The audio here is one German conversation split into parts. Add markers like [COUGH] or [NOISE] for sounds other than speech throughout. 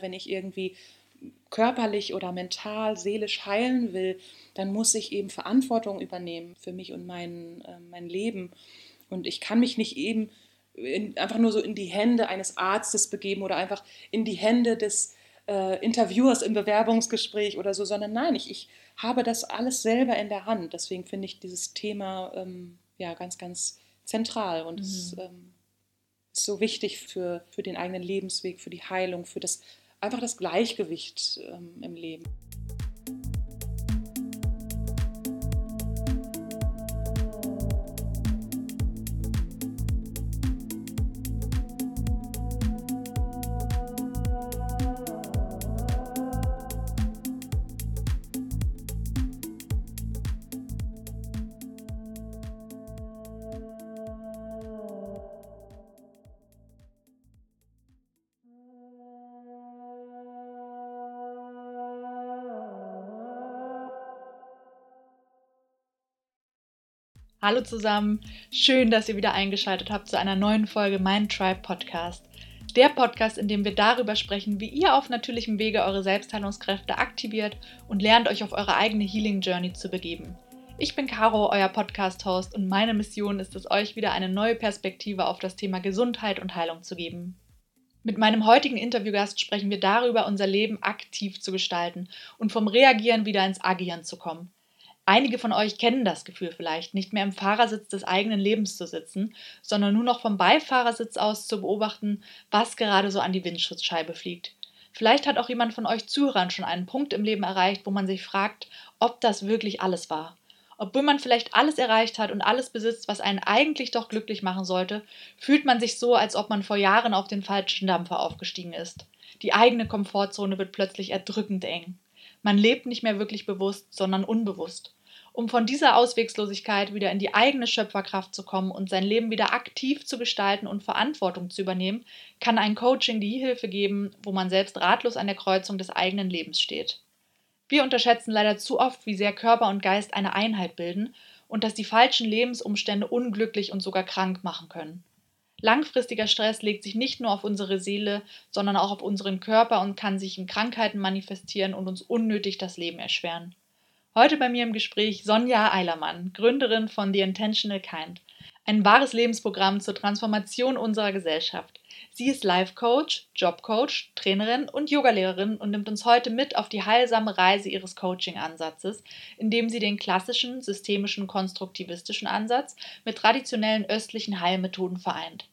Wenn ich irgendwie körperlich oder mental, seelisch heilen will, dann muss ich eben Verantwortung übernehmen für mich und mein, äh, mein Leben. Und ich kann mich nicht eben in, einfach nur so in die Hände eines Arztes begeben oder einfach in die Hände des äh, Interviewers im Bewerbungsgespräch oder so, sondern nein, ich, ich habe das alles selber in der Hand. Deswegen finde ich dieses Thema ähm, ja ganz, ganz zentral und mhm. ähm, ist so wichtig für, für den eigenen Lebensweg, für die Heilung, für das einfach das Gleichgewicht ähm, im Leben. Hallo zusammen, schön, dass ihr wieder eingeschaltet habt zu einer neuen Folge Mein Tribe Podcast. Der Podcast, in dem wir darüber sprechen, wie ihr auf natürlichem Wege eure Selbstheilungskräfte aktiviert und lernt, euch auf eure eigene Healing Journey zu begeben. Ich bin Caro, euer Podcast-Host, und meine Mission ist es, euch wieder eine neue Perspektive auf das Thema Gesundheit und Heilung zu geben. Mit meinem heutigen Interviewgast sprechen wir darüber, unser Leben aktiv zu gestalten und vom Reagieren wieder ins Agieren zu kommen. Einige von euch kennen das Gefühl vielleicht, nicht mehr im Fahrersitz des eigenen Lebens zu sitzen, sondern nur noch vom Beifahrersitz aus zu beobachten, was gerade so an die Windschutzscheibe fliegt. Vielleicht hat auch jemand von euch Zuhörern schon einen Punkt im Leben erreicht, wo man sich fragt, ob das wirklich alles war. Obwohl man vielleicht alles erreicht hat und alles besitzt, was einen eigentlich doch glücklich machen sollte, fühlt man sich so, als ob man vor Jahren auf den falschen Dampfer aufgestiegen ist. Die eigene Komfortzone wird plötzlich erdrückend eng. Man lebt nicht mehr wirklich bewusst, sondern unbewusst. Um von dieser Auswegslosigkeit wieder in die eigene Schöpferkraft zu kommen und sein Leben wieder aktiv zu gestalten und Verantwortung zu übernehmen, kann ein Coaching die Hilfe geben, wo man selbst ratlos an der Kreuzung des eigenen Lebens steht. Wir unterschätzen leider zu oft, wie sehr Körper und Geist eine Einheit bilden und dass die falschen Lebensumstände unglücklich und sogar krank machen können. Langfristiger Stress legt sich nicht nur auf unsere Seele, sondern auch auf unseren Körper und kann sich in Krankheiten manifestieren und uns unnötig das Leben erschweren. Heute bei mir im Gespräch Sonja Eilermann, Gründerin von The Intentional Kind, ein wahres Lebensprogramm zur Transformation unserer Gesellschaft. Sie ist Life Coach, Job Coach, Trainerin und Yogalehrerin und nimmt uns heute mit auf die heilsame Reise ihres Coaching-Ansatzes, indem sie den klassischen, systemischen, konstruktivistischen Ansatz mit traditionellen östlichen Heilmethoden vereint.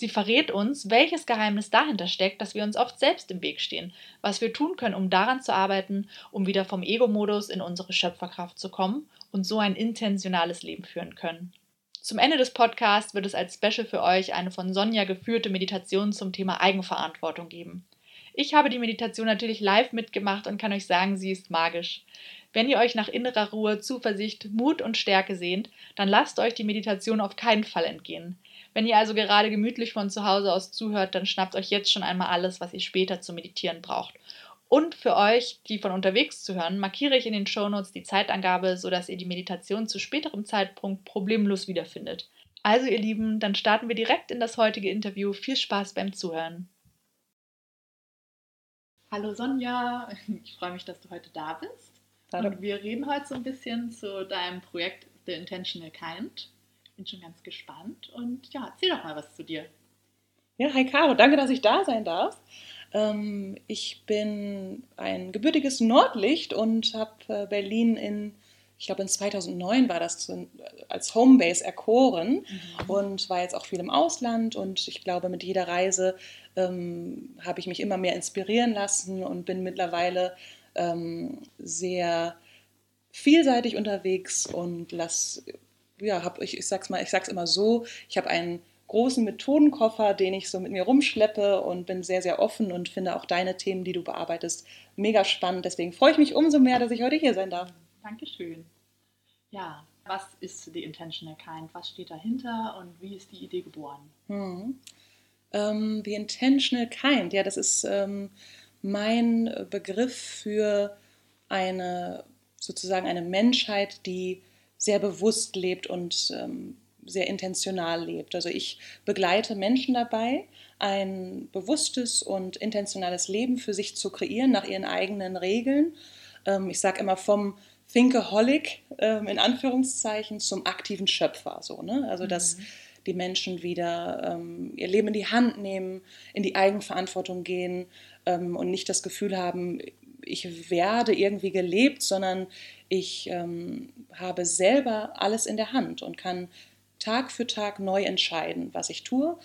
Sie verrät uns, welches Geheimnis dahinter steckt, dass wir uns oft selbst im Weg stehen, was wir tun können, um daran zu arbeiten, um wieder vom Ego-Modus in unsere Schöpferkraft zu kommen und so ein intentionales Leben führen können. Zum Ende des Podcasts wird es als Special für euch eine von Sonja geführte Meditation zum Thema Eigenverantwortung geben. Ich habe die Meditation natürlich live mitgemacht und kann euch sagen, sie ist magisch. Wenn ihr euch nach innerer Ruhe, Zuversicht, Mut und Stärke sehnt, dann lasst euch die Meditation auf keinen Fall entgehen. Wenn ihr also gerade gemütlich von zu Hause aus zuhört, dann schnappt euch jetzt schon einmal alles, was ihr später zu meditieren braucht. Und für euch, die von unterwegs zuhören, markiere ich in den Shownotes die Zeitangabe, sodass ihr die Meditation zu späterem Zeitpunkt problemlos wiederfindet. Also ihr Lieben, dann starten wir direkt in das heutige Interview. Viel Spaß beim Zuhören. Hallo Sonja, [LAUGHS] ich freue mich, dass du heute da bist. Hallo. Und wir reden heute so ein bisschen zu deinem Projekt The Intentional Kind bin schon ganz gespannt und ja, erzähl doch mal was zu dir. Ja, hi Caro, danke, dass ich da sein darf. Ähm, ich bin ein gebürtiges Nordlicht und habe äh, Berlin in, ich glaube in 2009 war das zu, als Homebase erkoren mhm. und war jetzt auch viel im Ausland und ich glaube mit jeder Reise ähm, habe ich mich immer mehr inspirieren lassen und bin mittlerweile ähm, sehr vielseitig unterwegs und lasse ja, habe ich, ich sag's mal, ich sag's immer so, ich habe einen großen Methodenkoffer, den ich so mit mir rumschleppe und bin sehr, sehr offen und finde auch deine Themen, die du bearbeitest, mega spannend. Deswegen freue ich mich umso mehr, dass ich heute hier sein darf. Dankeschön. Ja, was ist The Intentional Kind? Was steht dahinter und wie ist die Idee geboren? Hm. Ähm, the Intentional Kind, ja, das ist ähm, mein Begriff für eine sozusagen eine Menschheit, die sehr bewusst lebt und ähm, sehr intentional lebt. Also ich begleite Menschen dabei, ein bewusstes und intentionales Leben für sich zu kreieren nach ihren eigenen Regeln. Ähm, ich sage immer vom Thinkaholic ähm, in Anführungszeichen zum aktiven Schöpfer. So, ne? Also dass mhm. die Menschen wieder ähm, ihr Leben in die Hand nehmen, in die Eigenverantwortung gehen ähm, und nicht das Gefühl haben, ich werde irgendwie gelebt, sondern ich ähm, habe selber alles in der Hand und kann Tag für Tag neu entscheiden, was ich tue.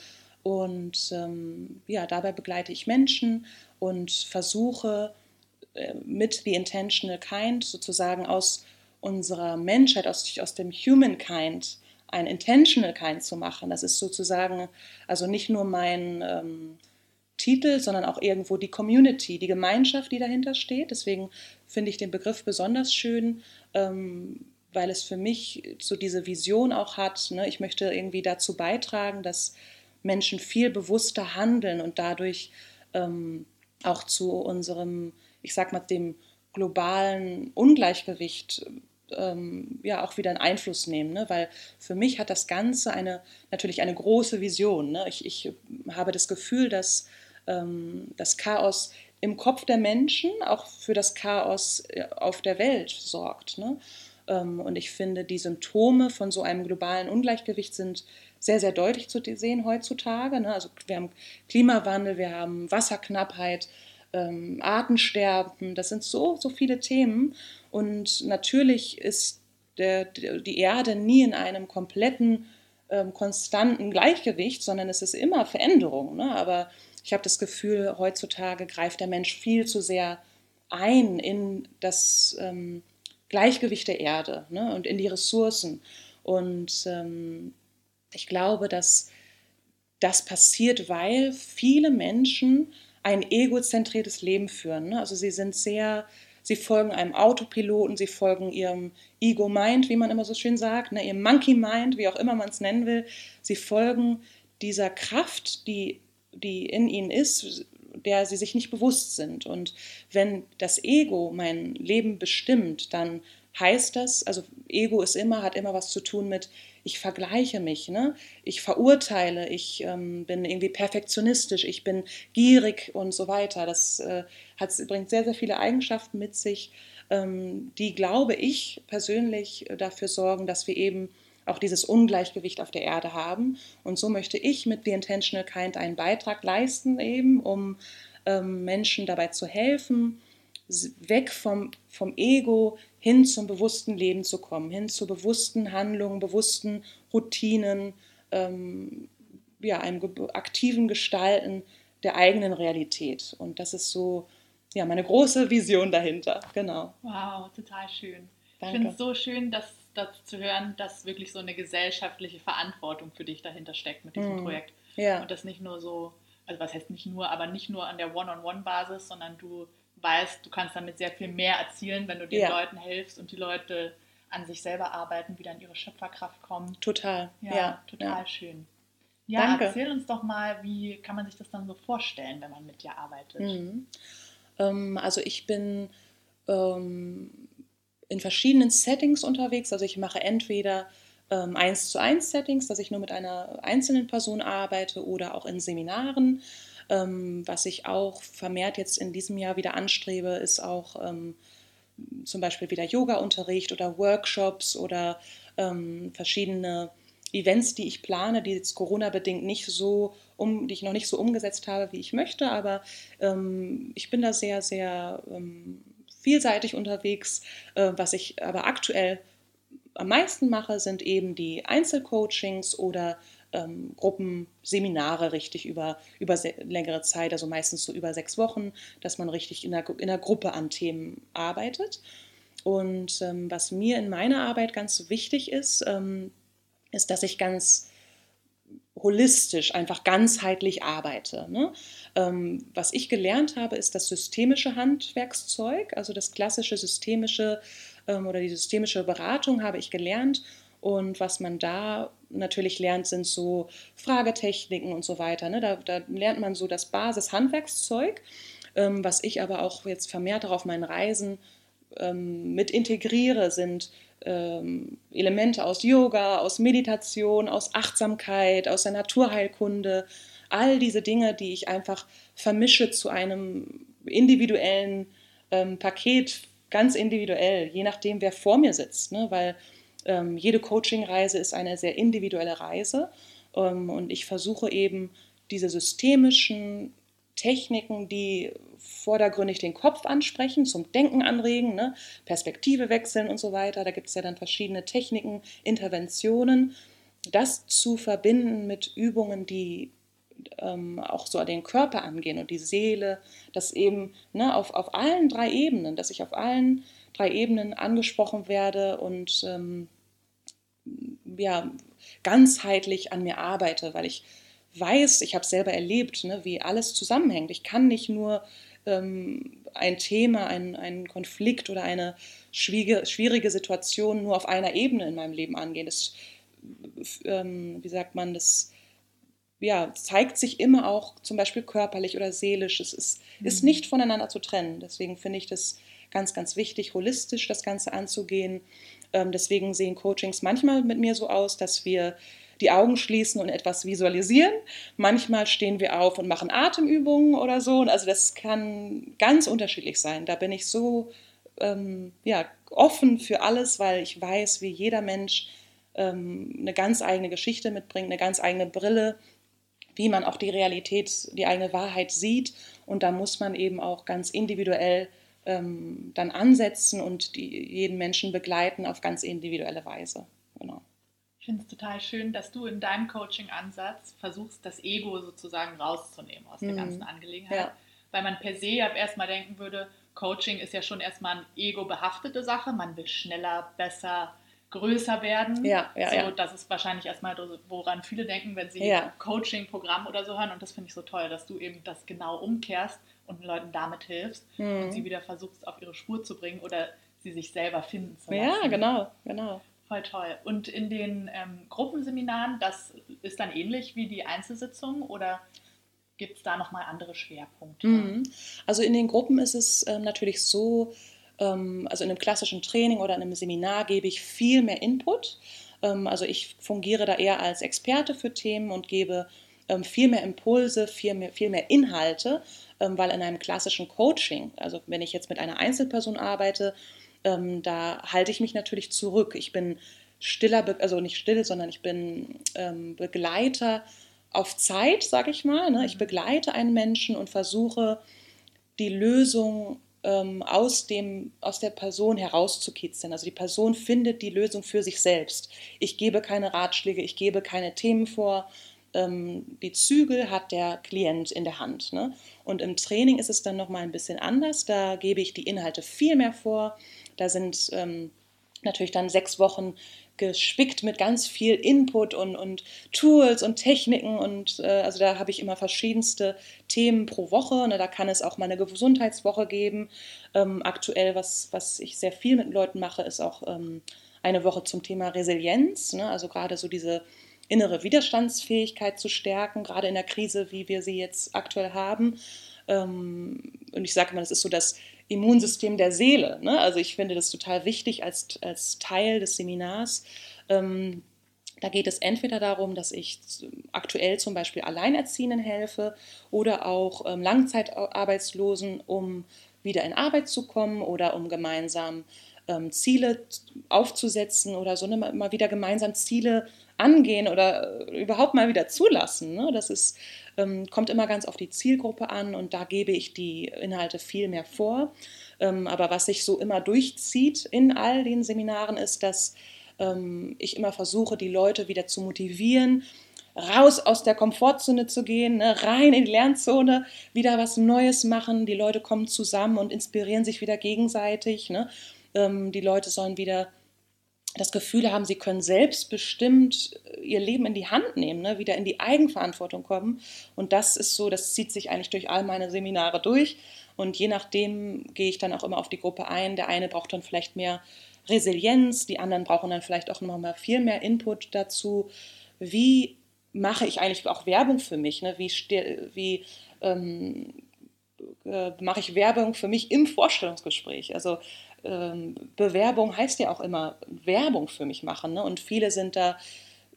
Und ähm, ja, dabei begleite ich Menschen und versuche äh, mit The Intentional Kind sozusagen aus unserer Menschheit, aus, aus dem Humankind, ein Intentional Kind zu machen. Das ist sozusagen also nicht nur mein ähm, Titel, sondern auch irgendwo die Community, die Gemeinschaft, die dahinter steht. Deswegen finde ich den Begriff besonders schön, ähm, weil es für mich so diese Vision auch hat. Ne? Ich möchte irgendwie dazu beitragen, dass Menschen viel bewusster handeln und dadurch ähm, auch zu unserem, ich sag mal, dem globalen Ungleichgewicht ähm, ja auch wieder einen Einfluss nehmen, ne? weil für mich hat das Ganze eine natürlich eine große Vision. Ne? Ich, ich habe das Gefühl, dass das Chaos im Kopf der Menschen auch für das Chaos äh, auf der Welt sorgt. Ne? Ähm, und ich finde, die Symptome von so einem globalen Ungleichgewicht sind sehr, sehr deutlich zu sehen heutzutage. Ne? Also wir haben Klimawandel, wir haben Wasserknappheit, ähm, Artensterben, das sind so, so viele Themen. Und natürlich ist der, die Erde nie in einem kompletten, ähm, konstanten Gleichgewicht, sondern es ist immer Veränderung. Ne? Aber ich habe das Gefühl, heutzutage greift der Mensch viel zu sehr ein in das ähm, Gleichgewicht der Erde ne, und in die Ressourcen. Und ähm, ich glaube, dass das passiert, weil viele Menschen ein egozentriertes Leben führen. Ne? Also sie sind sehr, sie folgen einem Autopiloten, sie folgen ihrem Ego-Mind, wie man immer so schön sagt, ne? ihrem Monkey-Mind, wie auch immer man es nennen will. Sie folgen dieser Kraft, die die in ihnen ist, der sie sich nicht bewusst sind. Und wenn das Ego mein Leben bestimmt, dann heißt das, also Ego ist immer, hat immer was zu tun mit, ich vergleiche mich, ne? ich verurteile, ich ähm, bin irgendwie perfektionistisch, ich bin gierig und so weiter. Das äh, hat, bringt sehr, sehr viele Eigenschaften mit sich, ähm, die, glaube ich, persönlich dafür sorgen, dass wir eben auch dieses Ungleichgewicht auf der Erde haben. Und so möchte ich mit The Intentional Kind einen Beitrag leisten, eben um ähm, Menschen dabei zu helfen, weg vom, vom Ego hin zum bewussten Leben zu kommen, hin zu bewussten Handlungen, bewussten Routinen, ähm, ja, einem aktiven Gestalten der eigenen Realität. Und das ist so ja, meine große Vision dahinter. Genau. Wow, total schön. Danke. Ich finde es so schön, dass dazu zu hören, dass wirklich so eine gesellschaftliche Verantwortung für dich dahinter steckt mit diesem mm. Projekt. Ja. Und das nicht nur so, also was heißt nicht nur, aber nicht nur an der One-on-One-Basis, sondern du weißt, du kannst damit sehr viel mehr erzielen, wenn du den ja. Leuten hilfst und die Leute an sich selber arbeiten, wieder in ihre Schöpferkraft kommen. Total. Ja, ja. total schön. Ja, Danke. erzähl uns doch mal, wie kann man sich das dann so vorstellen, wenn man mit dir arbeitet? Mhm. Ähm, also ich bin ähm, in verschiedenen Settings unterwegs. Also ich mache entweder ähm, eins zu eins Settings, dass ich nur mit einer einzelnen Person arbeite oder auch in Seminaren. Ähm, was ich auch vermehrt jetzt in diesem Jahr wieder anstrebe, ist auch ähm, zum Beispiel wieder Yoga-Unterricht oder Workshops oder verschiedene Events, die ich plane, die jetzt Corona-bedingt nicht so um, die ich noch nicht so umgesetzt habe, wie ich möchte, aber ähm, ich bin da sehr, sehr ähm, vielseitig unterwegs. Äh, was ich aber aktuell am meisten mache, sind eben die Einzelcoachings oder ähm, Gruppenseminare richtig über, über längere Zeit, also meistens so über sechs Wochen, dass man richtig in der, in der Gruppe an Themen arbeitet. Und ähm, was mir in meiner Arbeit ganz wichtig ist, ähm, ist, dass ich ganz holistisch, einfach ganzheitlich arbeite. Ne? Ähm, was ich gelernt habe, ist das systemische Handwerkszeug, also das klassische systemische ähm, oder die systemische Beratung habe ich gelernt. Und was man da natürlich lernt, sind so Fragetechniken und so weiter. Ne? Da, da, lernt man so das Basishandwerkszeug, ähm, was ich aber auch jetzt vermehrt auf meinen Reisen ähm, mit integriere, sind ähm, Elemente aus Yoga, aus Meditation, aus Achtsamkeit, aus der Naturheilkunde, all diese Dinge, die ich einfach vermische zu einem individuellen ähm, Paket, ganz individuell, je nachdem, wer vor mir sitzt. Ne? Weil ähm, jede Coaching-Reise ist eine sehr individuelle Reise ähm, und ich versuche eben diese systemischen Techniken, die vordergründig den Kopf ansprechen, zum Denken anregen, ne? Perspektive wechseln und so weiter. Da gibt es ja dann verschiedene Techniken, Interventionen. Das zu verbinden mit Übungen, die ähm, auch so den Körper angehen und die Seele, dass eben ne, auf, auf allen drei Ebenen, dass ich auf allen drei Ebenen angesprochen werde und ähm, ja, ganzheitlich an mir arbeite, weil ich weiß, ich habe es selber erlebt, ne, wie alles zusammenhängt. Ich kann nicht nur ähm, ein Thema, ein, einen Konflikt oder eine schwierige, schwierige Situation nur auf einer Ebene in meinem Leben angehen. Das, ähm, wie sagt man, das ja, zeigt sich immer auch zum Beispiel körperlich oder seelisch. Es ist, mhm. ist nicht voneinander zu trennen. Deswegen finde ich das ganz, ganz wichtig, holistisch das Ganze anzugehen. Ähm, deswegen sehen Coachings manchmal mit mir so aus, dass wir die Augen schließen und etwas visualisieren. Manchmal stehen wir auf und machen Atemübungen oder so. Also das kann ganz unterschiedlich sein. Da bin ich so ähm, ja, offen für alles, weil ich weiß, wie jeder Mensch ähm, eine ganz eigene Geschichte mitbringt, eine ganz eigene Brille, wie man auch die Realität, die eigene Wahrheit sieht. Und da muss man eben auch ganz individuell ähm, dann ansetzen und die, jeden Menschen begleiten auf ganz individuelle Weise. Genau. Ich finde es total schön, dass du in deinem Coaching-Ansatz versuchst, das Ego sozusagen rauszunehmen aus der mhm. ganzen Angelegenheit. Ja. Weil man per se ja erstmal denken würde, Coaching ist ja schon erstmal eine ego-behaftete Sache. Man will schneller, besser, größer werden. Ja, ja, so, ja. Das ist wahrscheinlich erstmal, woran viele denken, wenn sie ja. Coaching-Programm oder so hören. Und das finde ich so toll, dass du eben das genau umkehrst und den Leuten damit hilfst mhm. und sie wieder versuchst, auf ihre Spur zu bringen oder sie sich selber finden zu lassen. Ja, genau, genau. Voll toll. Und in den ähm, Gruppenseminaren, das ist dann ähnlich wie die Einzelsitzungen oder gibt es da nochmal andere Schwerpunkte? Mhm. Also in den Gruppen ist es ähm, natürlich so, ähm, also in einem klassischen Training oder in einem Seminar gebe ich viel mehr Input. Ähm, also ich fungiere da eher als Experte für Themen und gebe ähm, viel mehr Impulse, viel mehr, viel mehr Inhalte, ähm, weil in einem klassischen Coaching, also wenn ich jetzt mit einer Einzelperson arbeite, ähm, da halte ich mich natürlich zurück. Ich bin stiller, also nicht still, sondern ich bin ähm, Begleiter auf Zeit, sage ich mal. Ne? Ich mhm. begleite einen Menschen und versuche die Lösung ähm, aus, dem, aus der Person herauszukitzeln. Also die Person findet die Lösung für sich selbst. Ich gebe keine Ratschläge, ich gebe keine Themen vor. Ähm, die Zügel hat der Klient in der Hand. Ne? Und im Training ist es dann nochmal ein bisschen anders. Da gebe ich die Inhalte viel mehr vor. Da sind ähm, natürlich dann sechs Wochen gespickt mit ganz viel Input und, und Tools und Techniken und äh, also da habe ich immer verschiedenste Themen pro Woche. Ne? Da kann es auch mal eine Gesundheitswoche geben. Ähm, aktuell, was, was ich sehr viel mit Leuten mache, ist auch ähm, eine Woche zum Thema Resilienz. Ne? Also gerade so diese innere Widerstandsfähigkeit zu stärken, gerade in der Krise, wie wir sie jetzt aktuell haben. Ähm, und ich sage mal, das ist so das Immunsystem der Seele. Ne? Also ich finde das total wichtig als, als Teil des Seminars. Ähm, da geht es entweder darum, dass ich aktuell zum Beispiel Alleinerziehenden helfe oder auch ähm, Langzeitarbeitslosen, um wieder in Arbeit zu kommen oder um gemeinsam ähm, Ziele aufzusetzen oder so ne, mal wieder gemeinsam Ziele angehen oder äh, überhaupt mal wieder zulassen. Ne? Das ist, kommt immer ganz auf die Zielgruppe an und da gebe ich die Inhalte viel mehr vor. Ähm, aber was sich so immer durchzieht in all den Seminaren ist, dass ähm, ich immer versuche, die Leute wieder zu motivieren, raus aus der Komfortzone zu gehen, ne, rein in die Lernzone, wieder was Neues machen. Die Leute kommen zusammen und inspirieren sich wieder gegenseitig. Ne? Ähm, die Leute sollen wieder das Gefühl haben, sie können selbstbestimmt äh, ihr Leben in die Hand nehmen, ne? wieder in die Eigenverantwortung kommen. Und das ist so, das zieht sich eigentlich durch all meine Seminare durch. Und je nachdem gehe ich dann auch immer auf die Gruppe ein. Der eine braucht dann vielleicht mehr Resilienz, die anderen brauchen dann vielleicht auch noch mal viel mehr Input dazu. Wie mache ich eigentlich auch Werbung für mich? Ne? Wie, wie ähm, äh, mache ich Werbung für mich im Vorstellungsgespräch? Also ähm, Bewerbung heißt ja auch immer Werbung für mich machen. Ne? Und viele sind da,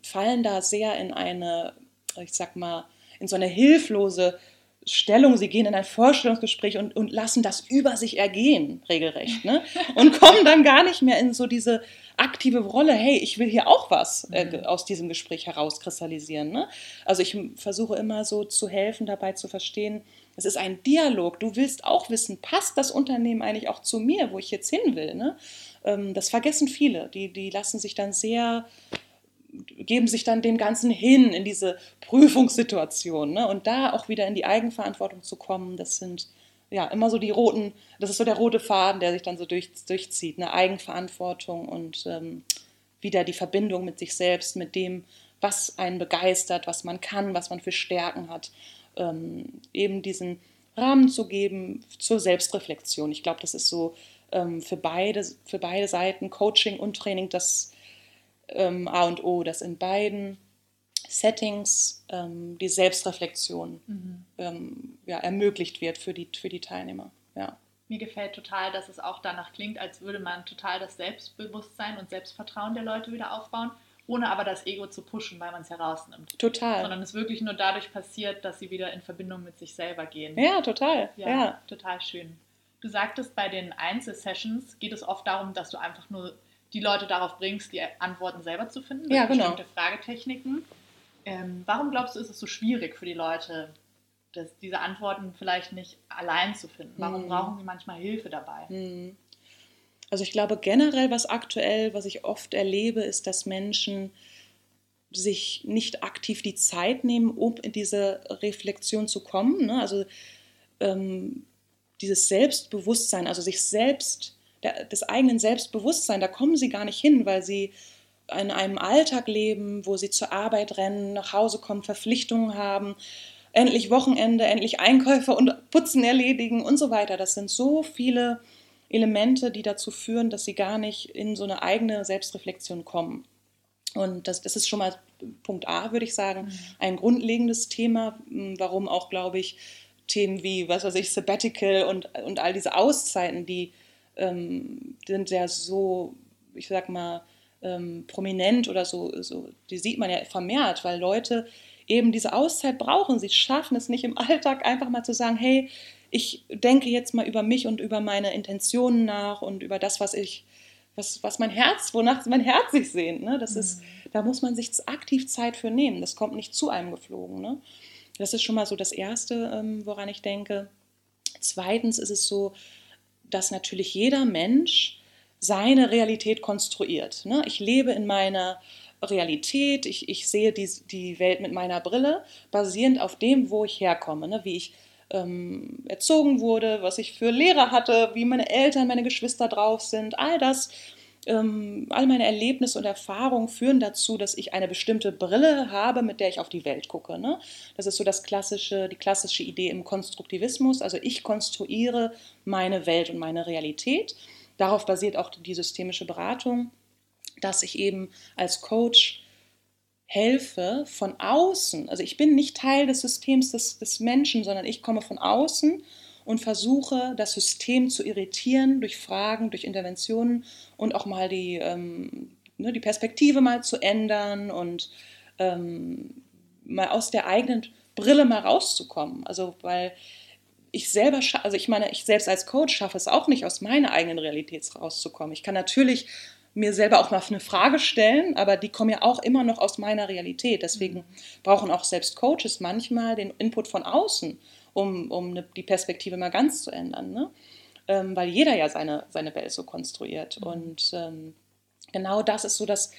fallen da sehr in eine, ich sag mal, in so eine hilflose Stellung, sie gehen in ein Vorstellungsgespräch und, und lassen das über sich ergehen, regelrecht. Ne? [LAUGHS] Und kommen dann gar nicht mehr in so diese aktive Rolle, hey, ich will hier auch was äh, mhm. aus diesem Gespräch herauskristallisieren. Ne? Also ich versuche immer so zu helfen, dabei zu verstehen, es ist ein Dialog. Du willst auch wissen, passt das Unternehmen eigentlich auch zu mir, wo ich jetzt hin will? Ne? Ähm, das vergessen viele. Die, die lassen sich dann sehr geben sich dann dem Ganzen hin in diese Prüfungssituation. Ne? Und da auch wieder in die Eigenverantwortung zu kommen, das sind ja immer so die roten, das ist so der rote Faden, der sich dann so durch, durchzieht. Eine Eigenverantwortung und ähm, wieder die Verbindung mit sich selbst, mit dem, was einen begeistert, was man kann, was man für Stärken hat. Ähm, eben diesen Rahmen zu geben zur Selbstreflexion. Ich glaube, das ist so ähm, für, beide, für beide Seiten, Coaching und Training, das ähm, A und O, dass in beiden Settings ähm, die Selbstreflexion mhm. ähm, ja, ermöglicht wird für die, für die Teilnehmer. Ja. Mir gefällt total, dass es auch danach klingt, als würde man total das Selbstbewusstsein und Selbstvertrauen der Leute wieder aufbauen, ohne aber das Ego zu pushen, weil man es herausnimmt. Total. Sondern es wirklich nur dadurch passiert, dass sie wieder in Verbindung mit sich selber gehen. Ja, total. Ja, ja. total schön. Du sagtest, bei den Einzelsessions geht es oft darum, dass du einfach nur die Leute darauf bringst, die Antworten selber zu finden. Ja, genau. Bestimmte Fragetechniken. Ähm, warum glaubst du, ist es so schwierig für die Leute, das, diese Antworten vielleicht nicht allein zu finden? Warum hm. brauchen sie manchmal Hilfe dabei? Hm. Also ich glaube generell, was aktuell, was ich oft erlebe, ist, dass Menschen sich nicht aktiv die Zeit nehmen, um in diese Reflexion zu kommen. Ne? Also ähm, dieses Selbstbewusstsein, also sich selbst der, des eigenen Selbstbewusstseins, da kommen sie gar nicht hin, weil sie in einem Alltag leben, wo sie zur Arbeit rennen, nach Hause kommen, Verpflichtungen haben, endlich Wochenende, endlich Einkäufe und Putzen erledigen und so weiter. Das sind so viele Elemente, die dazu führen, dass sie gar nicht in so eine eigene Selbstreflexion kommen. Und das, das ist schon mal Punkt A, würde ich sagen, mhm. ein grundlegendes Thema, warum auch, glaube ich, Themen wie, was weiß ich, Sabbatical und, und all diese Auszeiten, die ähm, sind ja so, ich sag mal, ähm, prominent oder so, so, die sieht man ja vermehrt, weil Leute eben diese Auszeit brauchen. Sie schaffen es nicht im Alltag einfach mal zu sagen, hey, ich denke jetzt mal über mich und über meine Intentionen nach und über das, was ich, was, was mein Herz, wonach mein Herz sich sehnt. Ne? Das mhm. ist, da muss man sich aktiv Zeit für nehmen. Das kommt nicht zu einem geflogen. Ne? Das ist schon mal so das Erste, ähm, woran ich denke. Zweitens ist es so, dass natürlich jeder Mensch seine Realität konstruiert. Ne? Ich lebe in meiner Realität, ich, ich sehe die, die Welt mit meiner Brille, basierend auf dem, wo ich herkomme, ne? wie ich ähm, erzogen wurde, was ich für Lehrer hatte, wie meine Eltern, meine Geschwister drauf sind, all das ähm, all meine Erlebnisse und Erfahrungen führen dazu, dass ich eine bestimmte Brille habe, mit der ich auf die Welt gucke. Ne? Das ist so das klassische, die klassische Idee im Konstruktivismus. Also ich konstruiere meine Welt und meine Realität. Darauf basiert auch die systemische Beratung, dass ich eben als Coach helfe von außen. Also ich bin nicht Teil des Systems des, des Menschen, sondern ich komme von außen und versuche, das System zu irritieren durch Fragen, durch Interventionen und auch mal die, ähm, ne, die Perspektive mal zu ändern und ähm, mal aus der eigenen Brille mal rauszukommen. Also, weil ich selber, also ich meine, ich selbst als Coach schaffe es auch nicht, aus meiner eigenen Realität rauszukommen. Ich kann natürlich mir selber auch mal eine Frage stellen, aber die kommen ja auch immer noch aus meiner Realität. Deswegen brauchen auch selbst Coaches manchmal den Input von außen, um, um eine, die Perspektive mal ganz zu ändern. Ne? Ähm, weil jeder ja seine, seine Welt so konstruiert. Mhm. Und ähm, genau das ist so das,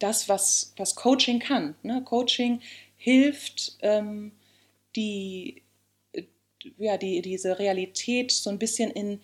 das was, was Coaching kann. Ne? Coaching hilft, ähm, die, ja, die, diese Realität so ein bisschen in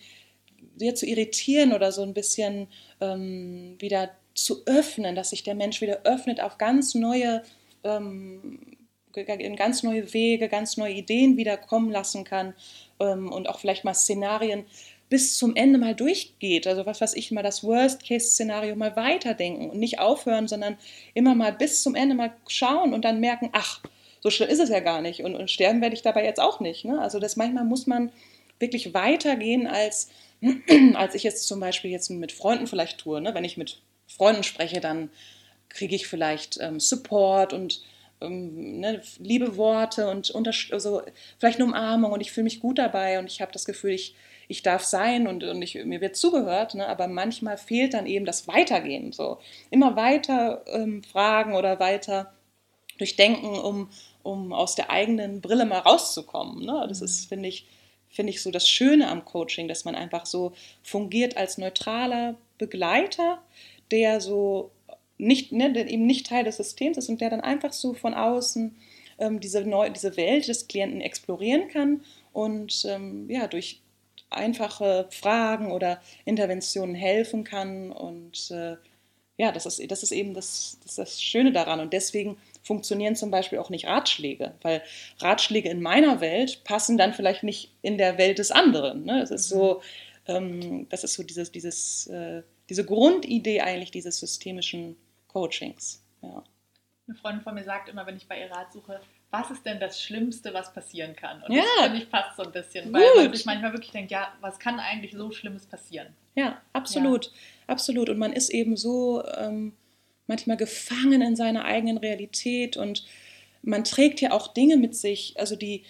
sehr zu irritieren oder so ein bisschen ähm, wieder zu öffnen, dass sich der Mensch wieder öffnet auf ganz neue ähm, in ganz neue Wege, ganz neue Ideen wieder kommen lassen kann ähm, und auch vielleicht mal Szenarien bis zum Ende mal durchgeht. Also was weiß ich, mal das Worst-Case-Szenario mal weiterdenken und nicht aufhören, sondern immer mal bis zum Ende mal schauen und dann merken, ach, so schlimm ist es ja gar nicht und, und sterben werde ich dabei jetzt auch nicht. Ne? Also das manchmal muss man wirklich weitergehen als [CLEARS THROAT] als ich jetzt zum Beispiel jetzt mit Freunden vielleicht tue. Ne? Wenn ich mit Freunden spreche, dann kriege ich vielleicht ähm, Support und ähm, ne, liebe Worte und also vielleicht eine Umarmung und ich fühle mich gut dabei und ich habe das Gefühl, ich, ich darf sein und, und ich, mir wird zugehört, ne? aber manchmal fehlt dann eben das Weitergehen. So. Immer weiter ähm, fragen oder weiter durchdenken, um, um aus der eigenen Brille mal rauszukommen. Ne? Das ist, mhm. finde ich, finde ich so das Schöne am Coaching, dass man einfach so fungiert als neutraler Begleiter, der so nicht, ne, der eben nicht Teil des Systems ist und der dann einfach so von außen ähm, diese, neu, diese Welt des Klienten explorieren kann und ähm, ja, durch einfache Fragen oder Interventionen helfen kann. Und äh, ja, das ist, das ist eben das, das, ist das Schöne daran. Und deswegen funktionieren zum Beispiel auch nicht Ratschläge, weil Ratschläge in meiner Welt passen dann vielleicht nicht in der Welt des anderen. Ne? Das ist so, ähm, das ist so dieses, dieses, äh, diese Grundidee eigentlich dieses systemischen Coachings. Ja. Eine Freundin von mir sagt immer, wenn ich bei ihr Rat suche, was ist denn das Schlimmste, was passieren kann? Und ja. das finde ich passt so ein bisschen, weil man sich manchmal wirklich denkt, ja, was kann eigentlich so Schlimmes passieren? Ja, absolut, ja. absolut. Und man ist eben so ähm, manchmal gefangen in seiner eigenen Realität und man trägt ja auch Dinge mit sich, also die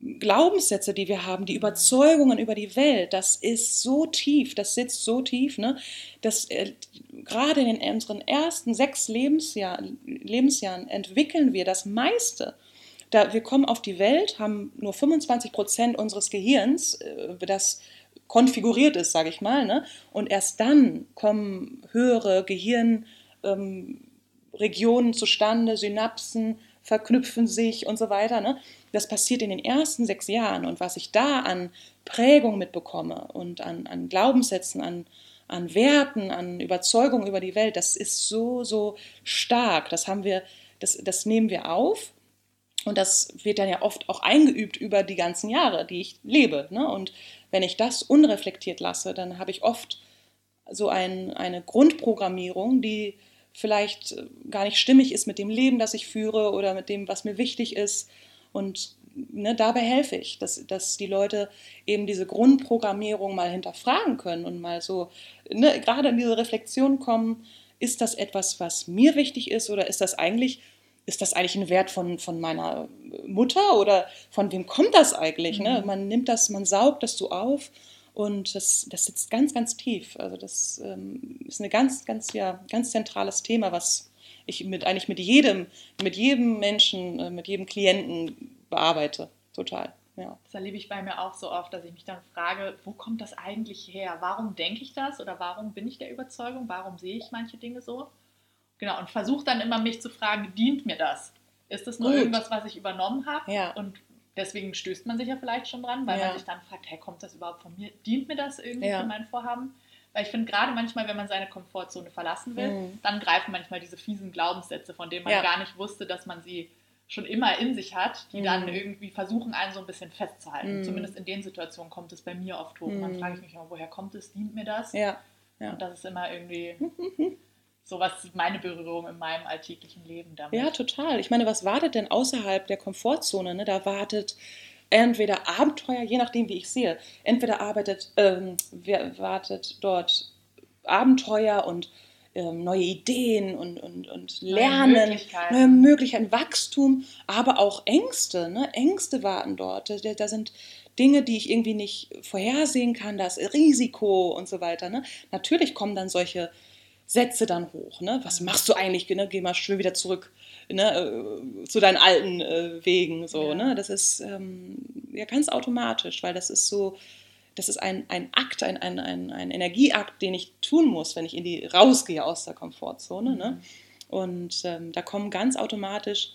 Glaubenssätze, die wir haben, die Überzeugungen über die Welt, das ist so tief, das sitzt so tief, ne, dass äh, gerade in unseren ersten sechs Lebensjahr, Lebensjahren entwickeln wir das meiste. Da, wir kommen auf die Welt, haben nur 25 Prozent unseres Gehirns, äh, das konfiguriert ist, sage ich mal, ne? und erst dann kommen höhere Gehirnregionen ähm, zustande, Synapsen verknüpfen sich und so weiter. Ne? Das passiert in den ersten sechs Jahren und was ich da an Prägung mitbekomme und an, an Glaubenssätzen, an, an Werten, an Überzeugungen über die Welt, das ist so, so stark. Das haben wir, das, das nehmen wir auf. Und das wird dann ja oft auch eingeübt über die ganzen Jahre, die ich lebe. Ne? Und wenn ich das unreflektiert lasse, dann habe ich oft so ein, eine Grundprogrammierung, die vielleicht gar nicht stimmig ist mit dem Leben, das ich führe oder mit dem, was mir wichtig ist. Und ne, dabei helfe ich, dass, dass die Leute eben diese Grundprogrammierung mal hinterfragen können und mal so ne, gerade in diese Reflexion kommen, ist das etwas, was mir wichtig ist oder ist das eigentlich, ist das eigentlich ein Wert von, von meiner Mutter oder von wem kommt das eigentlich? Ne? Mhm. Ne? Man nimmt das, man saugt das so auf und das, das sitzt ganz, ganz tief. Also das ähm, ist ein ganz, ganz, ja, ganz zentrales Thema, was ich mit, eigentlich mit jedem, mit jedem Menschen, äh, mit jedem Klienten bearbeite. Total. Ja. Das erlebe ich bei mir auch so oft, dass ich mich dann frage, wo kommt das eigentlich her? Warum denke ich das oder warum bin ich der Überzeugung? Warum sehe ich manche Dinge so? Genau, und versuche dann immer mich zu fragen, dient mir das? Ist das nur Gut. irgendwas, was ich übernommen habe? Ja. Und deswegen stößt man sich ja vielleicht schon dran, weil ja. man sich dann fragt, hey, kommt das überhaupt von mir? Dient mir das irgendwie ja. für mein Vorhaben? Weil ich finde, gerade manchmal, wenn man seine Komfortzone verlassen will, mhm. dann greifen manchmal diese fiesen Glaubenssätze, von denen man ja. gar nicht wusste, dass man sie schon immer in sich hat, die mhm. dann irgendwie versuchen, einen so ein bisschen festzuhalten. Mhm. Zumindest in den Situationen kommt es bei mir oft hoch. Dann mhm. frage ich mich immer, woher kommt es? Dient mir das? Ja. Und das ist immer irgendwie [LAUGHS] so was meine Berührung in meinem alltäglichen Leben damit. Ja, total. Ich meine, was wartet denn außerhalb der Komfortzone? Ne? Da wartet entweder Abenteuer, je nachdem, wie ich sehe. Entweder arbeitet, ähm, wartet dort Abenteuer und ähm, neue Ideen und, und, und Lernen, neue Möglichkeiten. neue Möglichkeiten, Wachstum, aber auch Ängste. Ne? Ängste warten dort. Da, da, sind Dinge, die ich irgendwie nicht vorhersehen kann, das Risiko und so weiter. Ne? Natürlich kommen dann solche Sätze dann hoch. Ne? Was machst du eigentlich? Ne? Geh mal schön wieder zurück ne? Äh, zu deinen alten äh, Wegen. So, ja. ne? Das ist ähm, ja ganz automatisch, weil das ist so das ist ein, ein Akt, ein, ein, ein, ein Energieakt, den ich tun muss, wenn ich in die rausgehe aus der Komfortzone. Ne? Mhm. Und ähm, da kommen ganz automatisch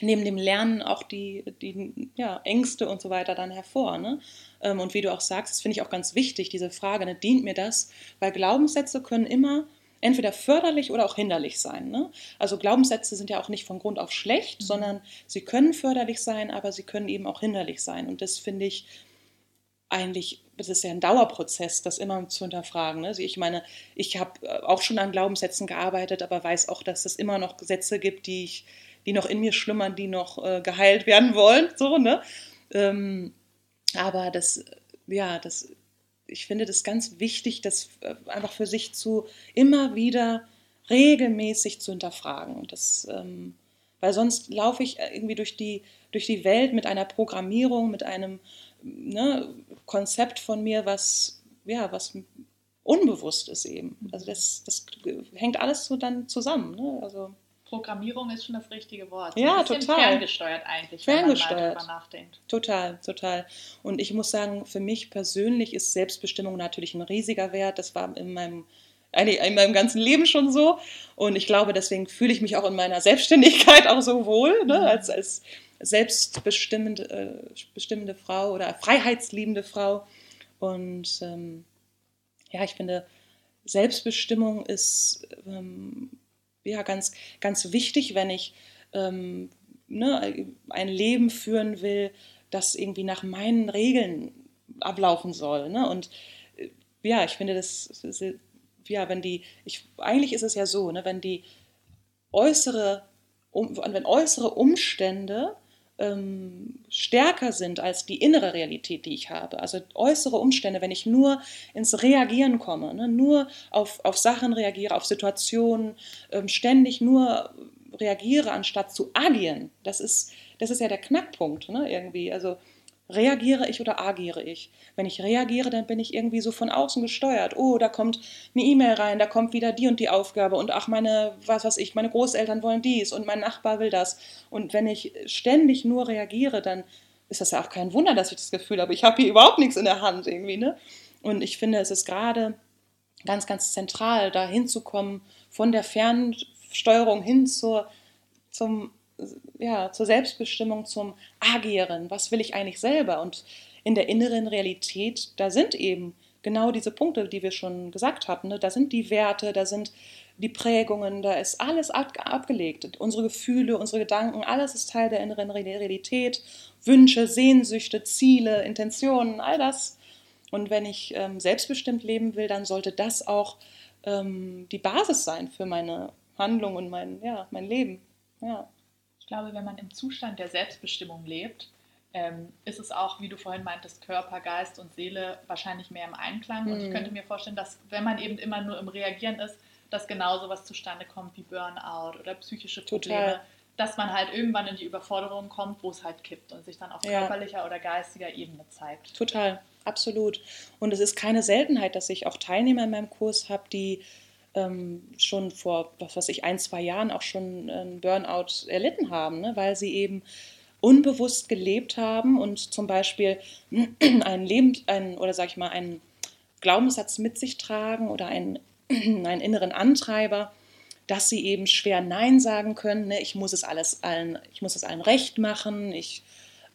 neben dem Lernen auch die, die ja, Ängste und so weiter dann hervor. Ne? Ähm, und wie du auch sagst, das finde ich auch ganz wichtig, diese Frage, ne, dient mir das? Weil Glaubenssätze können immer entweder förderlich oder auch hinderlich sein. Ne? Also Glaubenssätze sind ja auch nicht von Grund auf schlecht, mhm. sondern sie können förderlich sein, aber sie können eben auch hinderlich sein. Und das finde ich eigentlich, das ist ja ein Dauerprozess, das immer zu hinterfragen. Ne? Also ich meine, ich habe äh, auch schon an Glaubenssätzen gearbeitet, aber weiß auch, dass es immer noch Gesetze gibt, die, ich, die noch in mir schlummern, die noch äh, geheilt werden wollen. So, ne? Ähm, aber das, ja, das ich finde das ganz wichtig, das äh, einfach für sich zu immer wieder regelmäßig zu hinterfragen. Das, ähm, weil sonst laufe ich irgendwie durch die, durch die Welt mit einer Programmierung, mit einem ne, Konzept von mir, was, ja, was unbewusst ist eben. Also das, das hängt alles so dann zusammen. Ne? Also Programmierung ist schon das richtige Wort. So ja, total. Ferngesteuert eigentlich, ferngesteuert. wenn man mal drüber nachdenkt. Total, total. Und ich muss sagen, für mich persönlich ist Selbstbestimmung natürlich ein riesiger Wert. Das war in meinem eigentlich in meinem ganzen Leben schon so. Und ich glaube, deswegen fühle ich mich auch in meiner Selbstständigkeit auch so wohl, ne? Mhm. als, als selbstbestimmende äh, bestimmende Frau oder freiheitsliebende Frau. Und ähm, ja, ich finde, Selbstbestimmung ist ähm, ja ganz, ganz wichtig, wenn ich ähm, ne, ein Leben führen will, das irgendwie nach meinen Regeln ablaufen soll. Ne? Und äh, ja, ich finde, das, ja, wenn die, ich, eigentlich ist es ja so, ne, wenn die äußere, um, wenn äußere Umstände ähm, stärker sind als die innere Realität, die ich habe. Also äußere Umstände, wenn ich nur ins Reagieren komme, ne, nur auf, auf Sachen reagiere, auf Situationen, ähm, ständig nur reagiere, anstatt zu agieren. Das ist, das ist ja der Knackpunkt, ne, irgendwie. Also reagiere ich oder agiere ich? Wenn ich reagiere, dann bin ich irgendwie so von außen gesteuert. Oh, da kommt eine E-Mail rein, da kommt wieder die und die Aufgabe und ach, meine, was weiß ich, meine Großeltern wollen dies und mein Nachbar will das. Und wenn ich ständig nur reagiere, dann ist das ja auch kein Wunder, dass ich das Gefühl habe, ich habe hier überhaupt nichts in der Hand irgendwie. Ne? Und ich finde, es ist gerade ganz, ganz zentral, da hinzukommen, von der Fernsteuerung hin zur, zum ja, zur Selbstbestimmung, zum Agieren. Was will ich eigentlich selber? Und in der inneren Realität, da sind eben genau diese Punkte, die wir schon gesagt hatten. Ne? Da sind die Werte, da sind die Prägungen, da ist alles ab abgelegt. Unsere Gefühle, unsere Gedanken, alles ist Teil der inneren Realität. Wünsche, Sehnsüchte, Ziele, Intentionen, all das. Und wenn ich ähm, selbstbestimmt leben will, dann sollte das auch ähm, die Basis sein für meine Handlung und mein, ja, mein Leben. Ja glaube, wenn man im Zustand der Selbstbestimmung lebt, ähm, ist es auch, wie du vorhin meintest, Körper, Geist und Seele wahrscheinlich mehr im Einklang. Mhm. Und ich mhm. könnte mir vorstellen, dass wenn man eben immer nur im Reagieren ist, dass genau sowas zustande kommt wie Burnout oder psychische Probleme. Total. Dass man halt irgendwann in die Überforderung kommt, wo es halt kippt und sich dann auf ja. körperlicher oder geistiger Ebene zeigt. Total, absolut. Und es ist keine Seltenheit, dass ich auch Teilnehmer in meinem Kurs habe, die ähm, schon vor, was weiß ich, ein, zwei Jahren auch schon einen Burnout erlitten haben, ne? weil sie eben unbewusst gelebt haben und zum Beispiel [CLEARS THROAT] einen Leben, einen, oder sag ich mal, einen Glaubenssatz mit sich tragen oder einen, [CLEARS THROAT] einen inneren Antreiber, dass sie eben schwer Nein sagen können. Ne? Ich muss es alles allen, ich muss es allen recht machen. Ich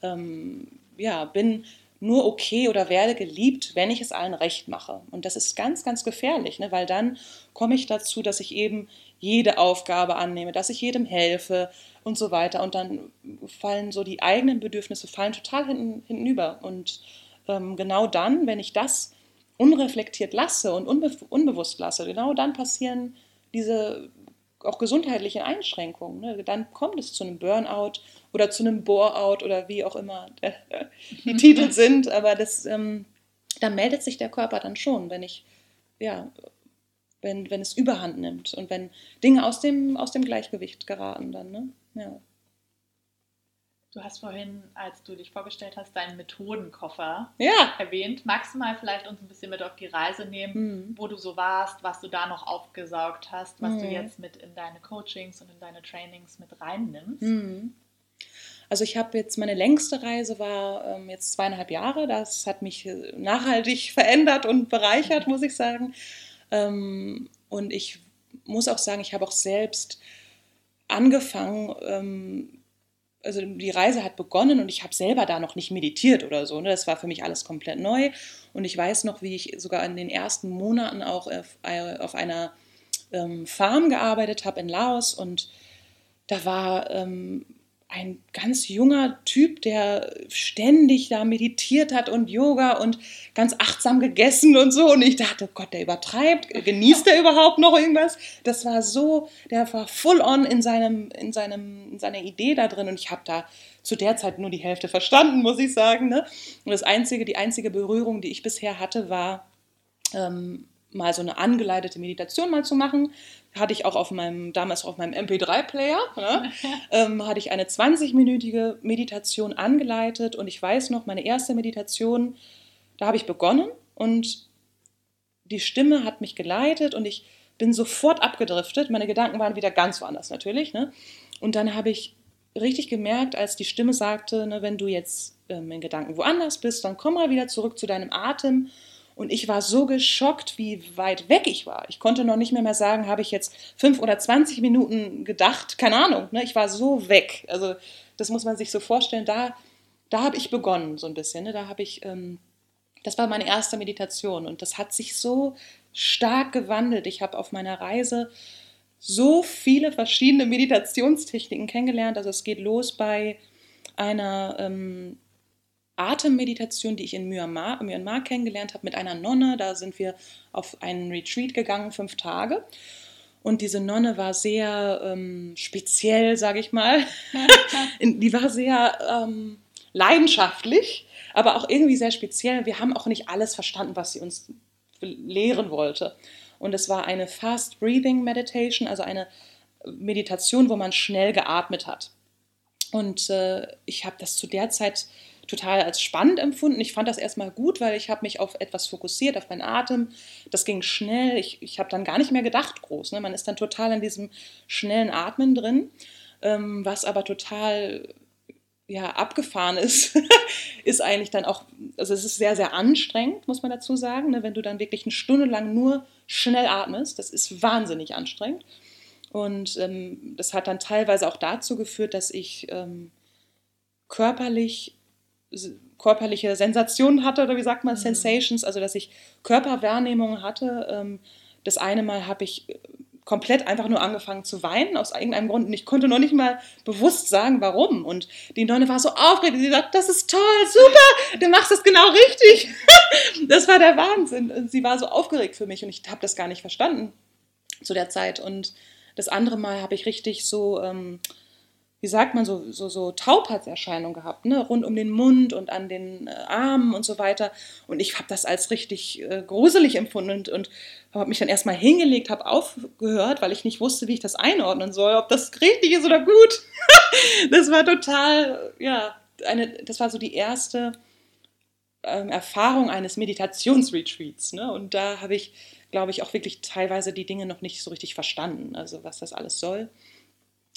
ähm, ja, bin nur okay oder werde geliebt, wenn ich es allen recht mache. Und das ist ganz, ganz gefährlich, ne? weil dann komme ich dazu, dass ich eben jede Aufgabe annehme, dass ich jedem helfe und so weiter. Und dann fallen so die eigenen Bedürfnisse fallen total hinten, hintenüber. Und ähm, genau dann, wenn ich das unreflektiert lasse und unbe unbewusst lasse, genau dann passieren diese auch gesundheitlichen Einschränkungen. Ne? Dann kommt es zu einem Burnout oder zu einem Bore-out oder wie auch immer die [LAUGHS] Titel [LAUGHS] sind. Aber das, ähm, da meldet sich der Körper dann schon, wenn ich, ja, wenn, wenn es Überhand nimmt und wenn Dinge aus dem, aus dem Gleichgewicht geraten dann. Ne? Ja. Du hast vorhin, als du dich vorgestellt hast, deinen Methodenkoffer ja. erwähnt. Magst du mal vielleicht uns ein bisschen mit auf die Reise nehmen, mhm. wo du so warst, was du da noch aufgesaugt hast, was mhm. du jetzt mit in deine Coachings und in deine Trainings mit reinnimmst? Mhm. Also ich habe jetzt, meine längste Reise war ähm, jetzt zweieinhalb Jahre. Das hat mich äh, nachhaltig [LAUGHS] verändert und bereichert, muss ich sagen. Ähm, und ich muss auch sagen, ich habe auch selbst angefangen, ähm, also die Reise hat begonnen und ich habe selber da noch nicht meditiert oder so. Ne? Das war für mich alles komplett neu. Und ich weiß noch, wie ich sogar in den ersten Monaten auch auf, äh, auf einer ähm, Farm gearbeitet habe in Laos. Und da war ähm, ein ganz junger Typ, der ständig da meditiert hat und Yoga und ganz achtsam gegessen und so. Und ich dachte, Gott, der übertreibt, genießt er überhaupt noch irgendwas? Das war so, der war full on in, seinem, in, seinem, in seiner Idee da drin und ich habe da zu der Zeit nur die Hälfte verstanden, muss ich sagen. Ne? Und das einzige, die einzige Berührung, die ich bisher hatte, war ähm, mal so eine angeleitete Meditation mal zu machen. Hatte ich auch auf meinem, damals auf meinem MP3-Player, ne? [LAUGHS] ähm, hatte ich eine 20-minütige Meditation angeleitet und ich weiß noch, meine erste Meditation, da habe ich begonnen und die Stimme hat mich geleitet und ich bin sofort abgedriftet. Meine Gedanken waren wieder ganz woanders natürlich. Ne? Und dann habe ich richtig gemerkt, als die Stimme sagte, ne, wenn du jetzt ähm, in Gedanken woanders bist, dann komm mal wieder zurück zu deinem Atem. Und ich war so geschockt, wie weit weg ich war. Ich konnte noch nicht mehr, mehr sagen, habe ich jetzt fünf oder zwanzig Minuten gedacht, keine Ahnung. Ne? Ich war so weg. Also das muss man sich so vorstellen. Da, da habe ich begonnen so ein bisschen. Ne? Da habe ich, ähm, das war meine erste Meditation und das hat sich so stark gewandelt. Ich habe auf meiner Reise so viele verschiedene Meditationstechniken kennengelernt. Also es geht los bei einer ähm, Atemmeditation, die ich in Myanmar, Myanmar kennengelernt habe mit einer Nonne. Da sind wir auf einen Retreat gegangen, fünf Tage. Und diese Nonne war sehr ähm, speziell, sage ich mal. [LAUGHS] die war sehr ähm, leidenschaftlich, aber auch irgendwie sehr speziell. Wir haben auch nicht alles verstanden, was sie uns lehren wollte. Und es war eine Fast Breathing Meditation, also eine Meditation, wo man schnell geatmet hat. Und äh, ich habe das zu der Zeit total als spannend empfunden. Ich fand das erstmal gut, weil ich habe mich auf etwas fokussiert, auf meinen Atem. Das ging schnell. Ich, ich habe dann gar nicht mehr gedacht groß. Ne? Man ist dann total in diesem schnellen Atmen drin, ähm, was aber total ja, abgefahren ist, [LAUGHS] ist eigentlich dann auch, also es ist sehr, sehr anstrengend, muss man dazu sagen, ne? wenn du dann wirklich eine Stunde lang nur schnell atmest, das ist wahnsinnig anstrengend. Und ähm, das hat dann teilweise auch dazu geführt, dass ich ähm, körperlich körperliche Sensationen hatte, oder wie sagt man, mhm. Sensations, also dass ich Körperwahrnehmungen hatte. Ähm, das eine Mal habe ich komplett einfach nur angefangen zu weinen, aus irgendeinem Grund. Und ich konnte noch nicht mal bewusst sagen, warum. Und die Nonne war so aufgeregt. Sie sagt, das ist toll, super, du machst es genau richtig. [LAUGHS] das war der Wahnsinn. Und sie war so aufgeregt für mich und ich habe das gar nicht verstanden zu der Zeit. Und das andere Mal habe ich richtig so... Ähm, wie sagt man, so, so, so Taubheitserscheinungen gehabt, ne? rund um den Mund und an den äh, Armen und so weiter. Und ich habe das als richtig äh, gruselig empfunden und, und habe mich dann erstmal hingelegt, habe aufgehört, weil ich nicht wusste, wie ich das einordnen soll, ob das richtig ist oder gut. [LAUGHS] das war total, ja, eine, das war so die erste ähm, Erfahrung eines Meditationsretreats. Ne? Und da habe ich, glaube ich, auch wirklich teilweise die Dinge noch nicht so richtig verstanden, also was das alles soll.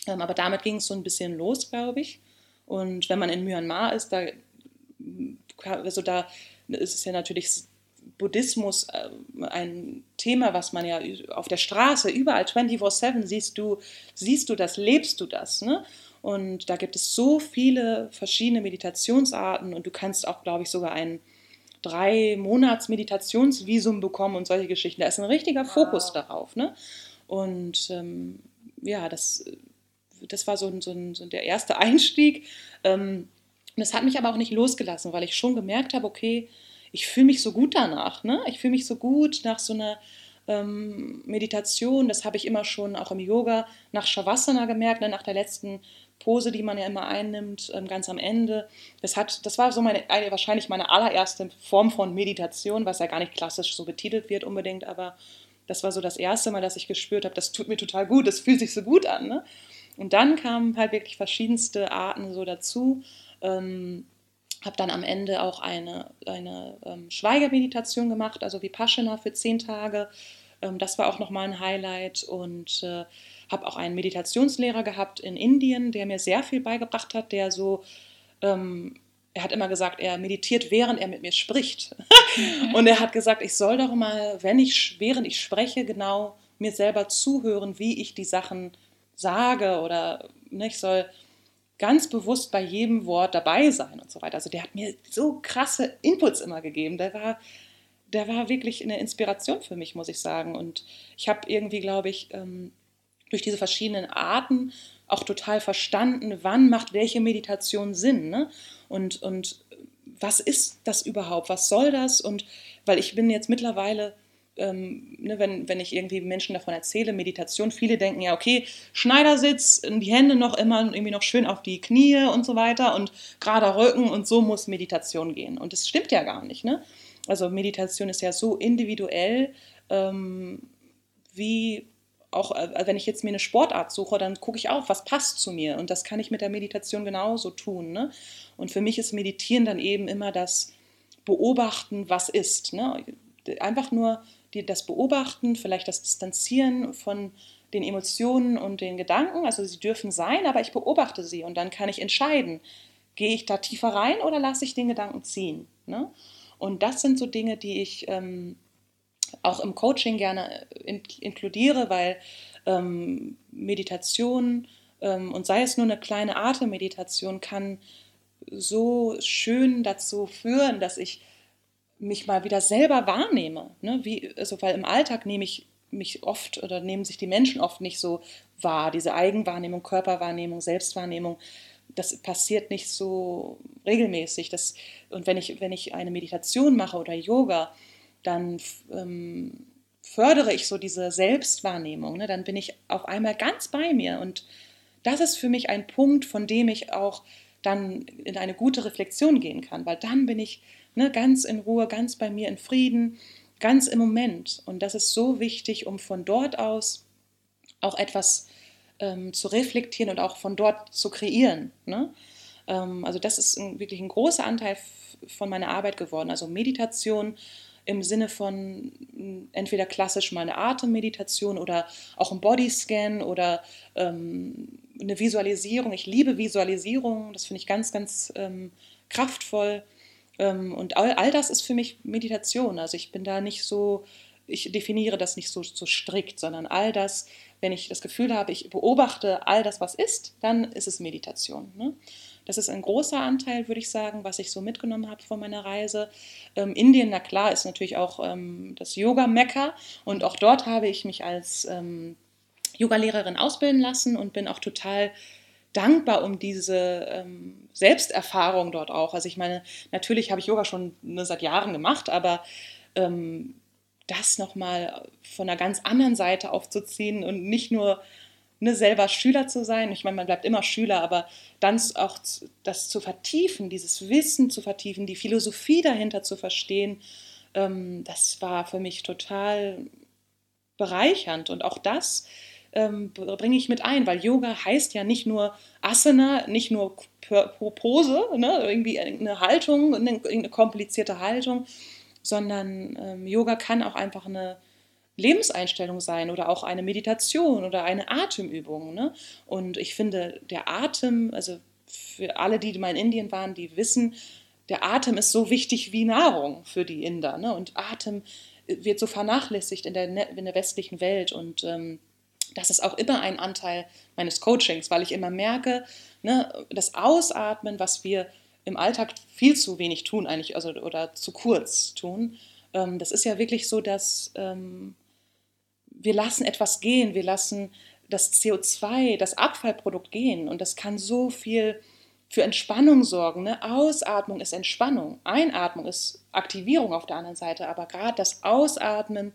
Ähm, aber damit ging es so ein bisschen los, glaube ich. Und wenn man in Myanmar ist, da, also da ist es ja natürlich Buddhismus äh, ein Thema, was man ja auf der Straße überall 24/7 siehst du, siehst du das, lebst du das. Ne? Und da gibt es so viele verschiedene Meditationsarten und du kannst auch, glaube ich, sogar ein drei Monats Meditationsvisum bekommen und solche Geschichten. Da ist ein richtiger wow. Fokus darauf. Ne? Und ähm, ja, das das war so, so, so der erste [LAUGHS] Einstieg. Ähm, das hat mich aber auch nicht losgelassen, weil ich schon gemerkt habe, okay, ich fühle mich so gut danach. Ne? Ich fühle mich so gut nach so einer ähm, Meditation. Das habe ich immer schon auch im Yoga nach Shavasana gemerkt, ne? nach der letzten Pose, die man ja immer einnimmt, ähm, ganz am Ende. Das, hat, das war so meine, eine, wahrscheinlich meine allererste Form von Meditation, was ja gar nicht klassisch so betitelt wird unbedingt, aber das war so das erste Mal, dass ich gespürt habe, das tut mir total gut, das fühlt sich so gut an. Ne? Und dann kamen halt wirklich verschiedenste Arten so dazu. Ähm, habe dann am Ende auch eine, eine ähm, Schweigemeditation gemacht, also Vipassana für zehn Tage. Ähm, das war auch nochmal ein Highlight und äh, habe auch einen Meditationslehrer gehabt in Indien, der mir sehr viel beigebracht hat, der so, ähm, er hat immer gesagt, er meditiert, während er mit mir spricht. [LAUGHS] und er hat gesagt, ich soll doch mal, wenn ich, während ich spreche, genau mir selber zuhören, wie ich die Sachen sage oder ne, ich soll ganz bewusst bei jedem Wort dabei sein und so weiter. Also der hat mir so krasse Inputs immer gegeben. Der war, der war wirklich eine Inspiration für mich, muss ich sagen. Und ich habe irgendwie, glaube ich, ähm, durch diese verschiedenen Arten auch total verstanden, wann macht welche Meditation Sinn. Ne? Und, und was ist das überhaupt? Was soll das? Und weil ich bin jetzt mittlerweile ähm, ne, wenn, wenn ich irgendwie Menschen davon erzähle, Meditation, viele denken ja, okay, Schneidersitz, die Hände noch immer irgendwie noch schön auf die Knie und so weiter und gerader Rücken und so muss Meditation gehen. Und das stimmt ja gar nicht. Ne? Also Meditation ist ja so individuell, ähm, wie auch äh, wenn ich jetzt mir eine Sportart suche, dann gucke ich auch, was passt zu mir. Und das kann ich mit der Meditation genauso tun. Ne? Und für mich ist Meditieren dann eben immer das Beobachten, was ist. Ne? Einfach nur die, das Beobachten, vielleicht das Distanzieren von den Emotionen und den Gedanken. Also sie dürfen sein, aber ich beobachte sie und dann kann ich entscheiden, gehe ich da tiefer rein oder lasse ich den Gedanken ziehen. Ne? Und das sind so Dinge, die ich ähm, auch im Coaching gerne in, inkludiere, weil ähm, Meditation ähm, und sei es nur eine kleine Atemmeditation kann so schön dazu führen, dass ich mich mal wieder selber wahrnehme. Ne? Wie, also, weil im Alltag nehme ich mich oft oder nehmen sich die Menschen oft nicht so wahr. Diese Eigenwahrnehmung, Körperwahrnehmung, Selbstwahrnehmung, das passiert nicht so regelmäßig. Das, und wenn ich, wenn ich eine Meditation mache oder Yoga, dann ähm, fördere ich so diese Selbstwahrnehmung. Ne? Dann bin ich auf einmal ganz bei mir. Und das ist für mich ein Punkt, von dem ich auch dann in eine gute Reflexion gehen kann, weil dann bin ich ne, ganz in Ruhe, ganz bei mir in Frieden, ganz im Moment. Und das ist so wichtig, um von dort aus auch etwas ähm, zu reflektieren und auch von dort zu kreieren. Ne? Ähm, also das ist ein, wirklich ein großer Anteil von meiner Arbeit geworden. Also Meditation im Sinne von entweder klassisch mal eine Atemmeditation oder auch ein Bodyscan oder ähm, eine Visualisierung. Ich liebe Visualisierung, das finde ich ganz, ganz ähm, kraftvoll. Ähm, und all, all das ist für mich Meditation. Also ich bin da nicht so, ich definiere das nicht so, so strikt, sondern all das, wenn ich das Gefühl habe, ich beobachte all das, was ist, dann ist es Meditation. Ne? Das ist ein großer Anteil, würde ich sagen, was ich so mitgenommen habe von meiner Reise. Ähm, Indien, na klar, ist natürlich auch ähm, das Yoga-Mekka und auch dort habe ich mich als ähm, Yogalehrerin ausbilden lassen und bin auch total dankbar um diese ähm, Selbsterfahrung dort auch. Also ich meine, natürlich habe ich Yoga schon ne, seit Jahren gemacht, aber ähm, das nochmal von einer ganz anderen Seite aufzuziehen und nicht nur ne, selber Schüler zu sein. Ich meine, man bleibt immer Schüler, aber dann auch das zu vertiefen, dieses Wissen zu vertiefen, die Philosophie dahinter zu verstehen, ähm, das war für mich total bereichernd. Und auch das ähm, bringe ich mit ein, weil Yoga heißt ja nicht nur Asana, nicht nur Pose, ne, irgendwie eine Haltung, eine, eine komplizierte Haltung, sondern ähm, Yoga kann auch einfach eine Lebenseinstellung sein oder auch eine Meditation oder eine Atemübung. Ne? Und ich finde, der Atem, also für alle, die mal in Indien waren, die wissen, der Atem ist so wichtig wie Nahrung für die Inder. Ne? Und Atem wird so vernachlässigt in der, ne, in der westlichen Welt. Und ähm, das ist auch immer ein Anteil meines Coachings, weil ich immer merke, ne, das Ausatmen, was wir im Alltag viel zu wenig tun, eigentlich, also, oder zu kurz tun, ähm, das ist ja wirklich so, dass ähm, wir lassen etwas gehen, wir lassen das CO2, das Abfallprodukt gehen und das kann so viel für Entspannung sorgen. Ne? Ausatmung ist Entspannung, Einatmung ist Aktivierung auf der anderen Seite, aber gerade das Ausatmen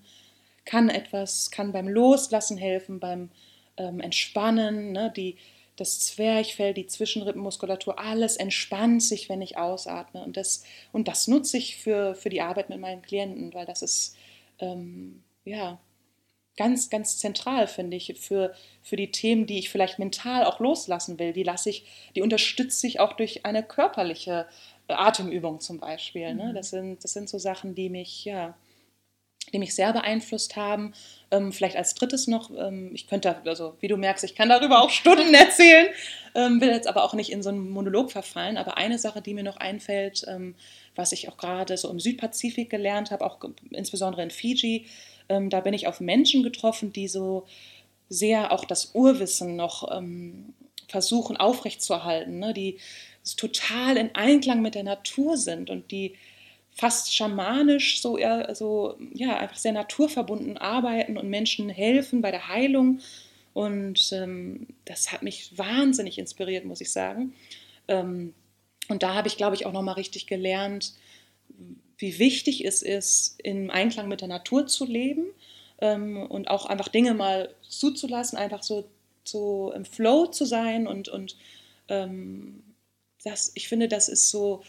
kann etwas, kann beim Loslassen helfen, beim ähm, Entspannen, ne? die, das Zwerchfell, die Zwischenrippenmuskulatur, alles entspannt sich, wenn ich ausatme. Und das, und das nutze ich für, für die Arbeit mit meinen Klienten, weil das ist, ähm, ja, ganz, ganz zentral, finde ich, für, für die Themen, die ich vielleicht mental auch loslassen will. Die lasse ich, die unterstütze ich auch durch eine körperliche äh, Atemübung zum Beispiel. Ne? Mhm. Das, sind, das sind so Sachen, die mich, ja, die mich sehr beeinflusst haben. Ähm, vielleicht als drittes noch, ähm, ich könnte, also wie du merkst, ich kann darüber auch Stunden erzählen, ähm, will jetzt aber auch nicht in so einen Monolog verfallen. Aber eine Sache, die mir noch einfällt, ähm, was ich auch gerade so im Südpazifik gelernt habe, auch insbesondere in Fiji, ähm, da bin ich auf Menschen getroffen, die so sehr auch das Urwissen noch ähm, versuchen aufrechtzuerhalten, ne? die total in Einklang mit der Natur sind und die fast schamanisch so eher so ja einfach sehr naturverbunden arbeiten und Menschen helfen bei der Heilung. Und ähm, das hat mich wahnsinnig inspiriert muss ich sagen. Ähm, und da habe ich glaube ich auch noch mal richtig gelernt wie wichtig es ist, im Einklang mit der Natur zu leben ähm, und auch einfach Dinge mal zuzulassen, einfach so, so im Flow zu sein und, und ähm, das, ich finde, das ist so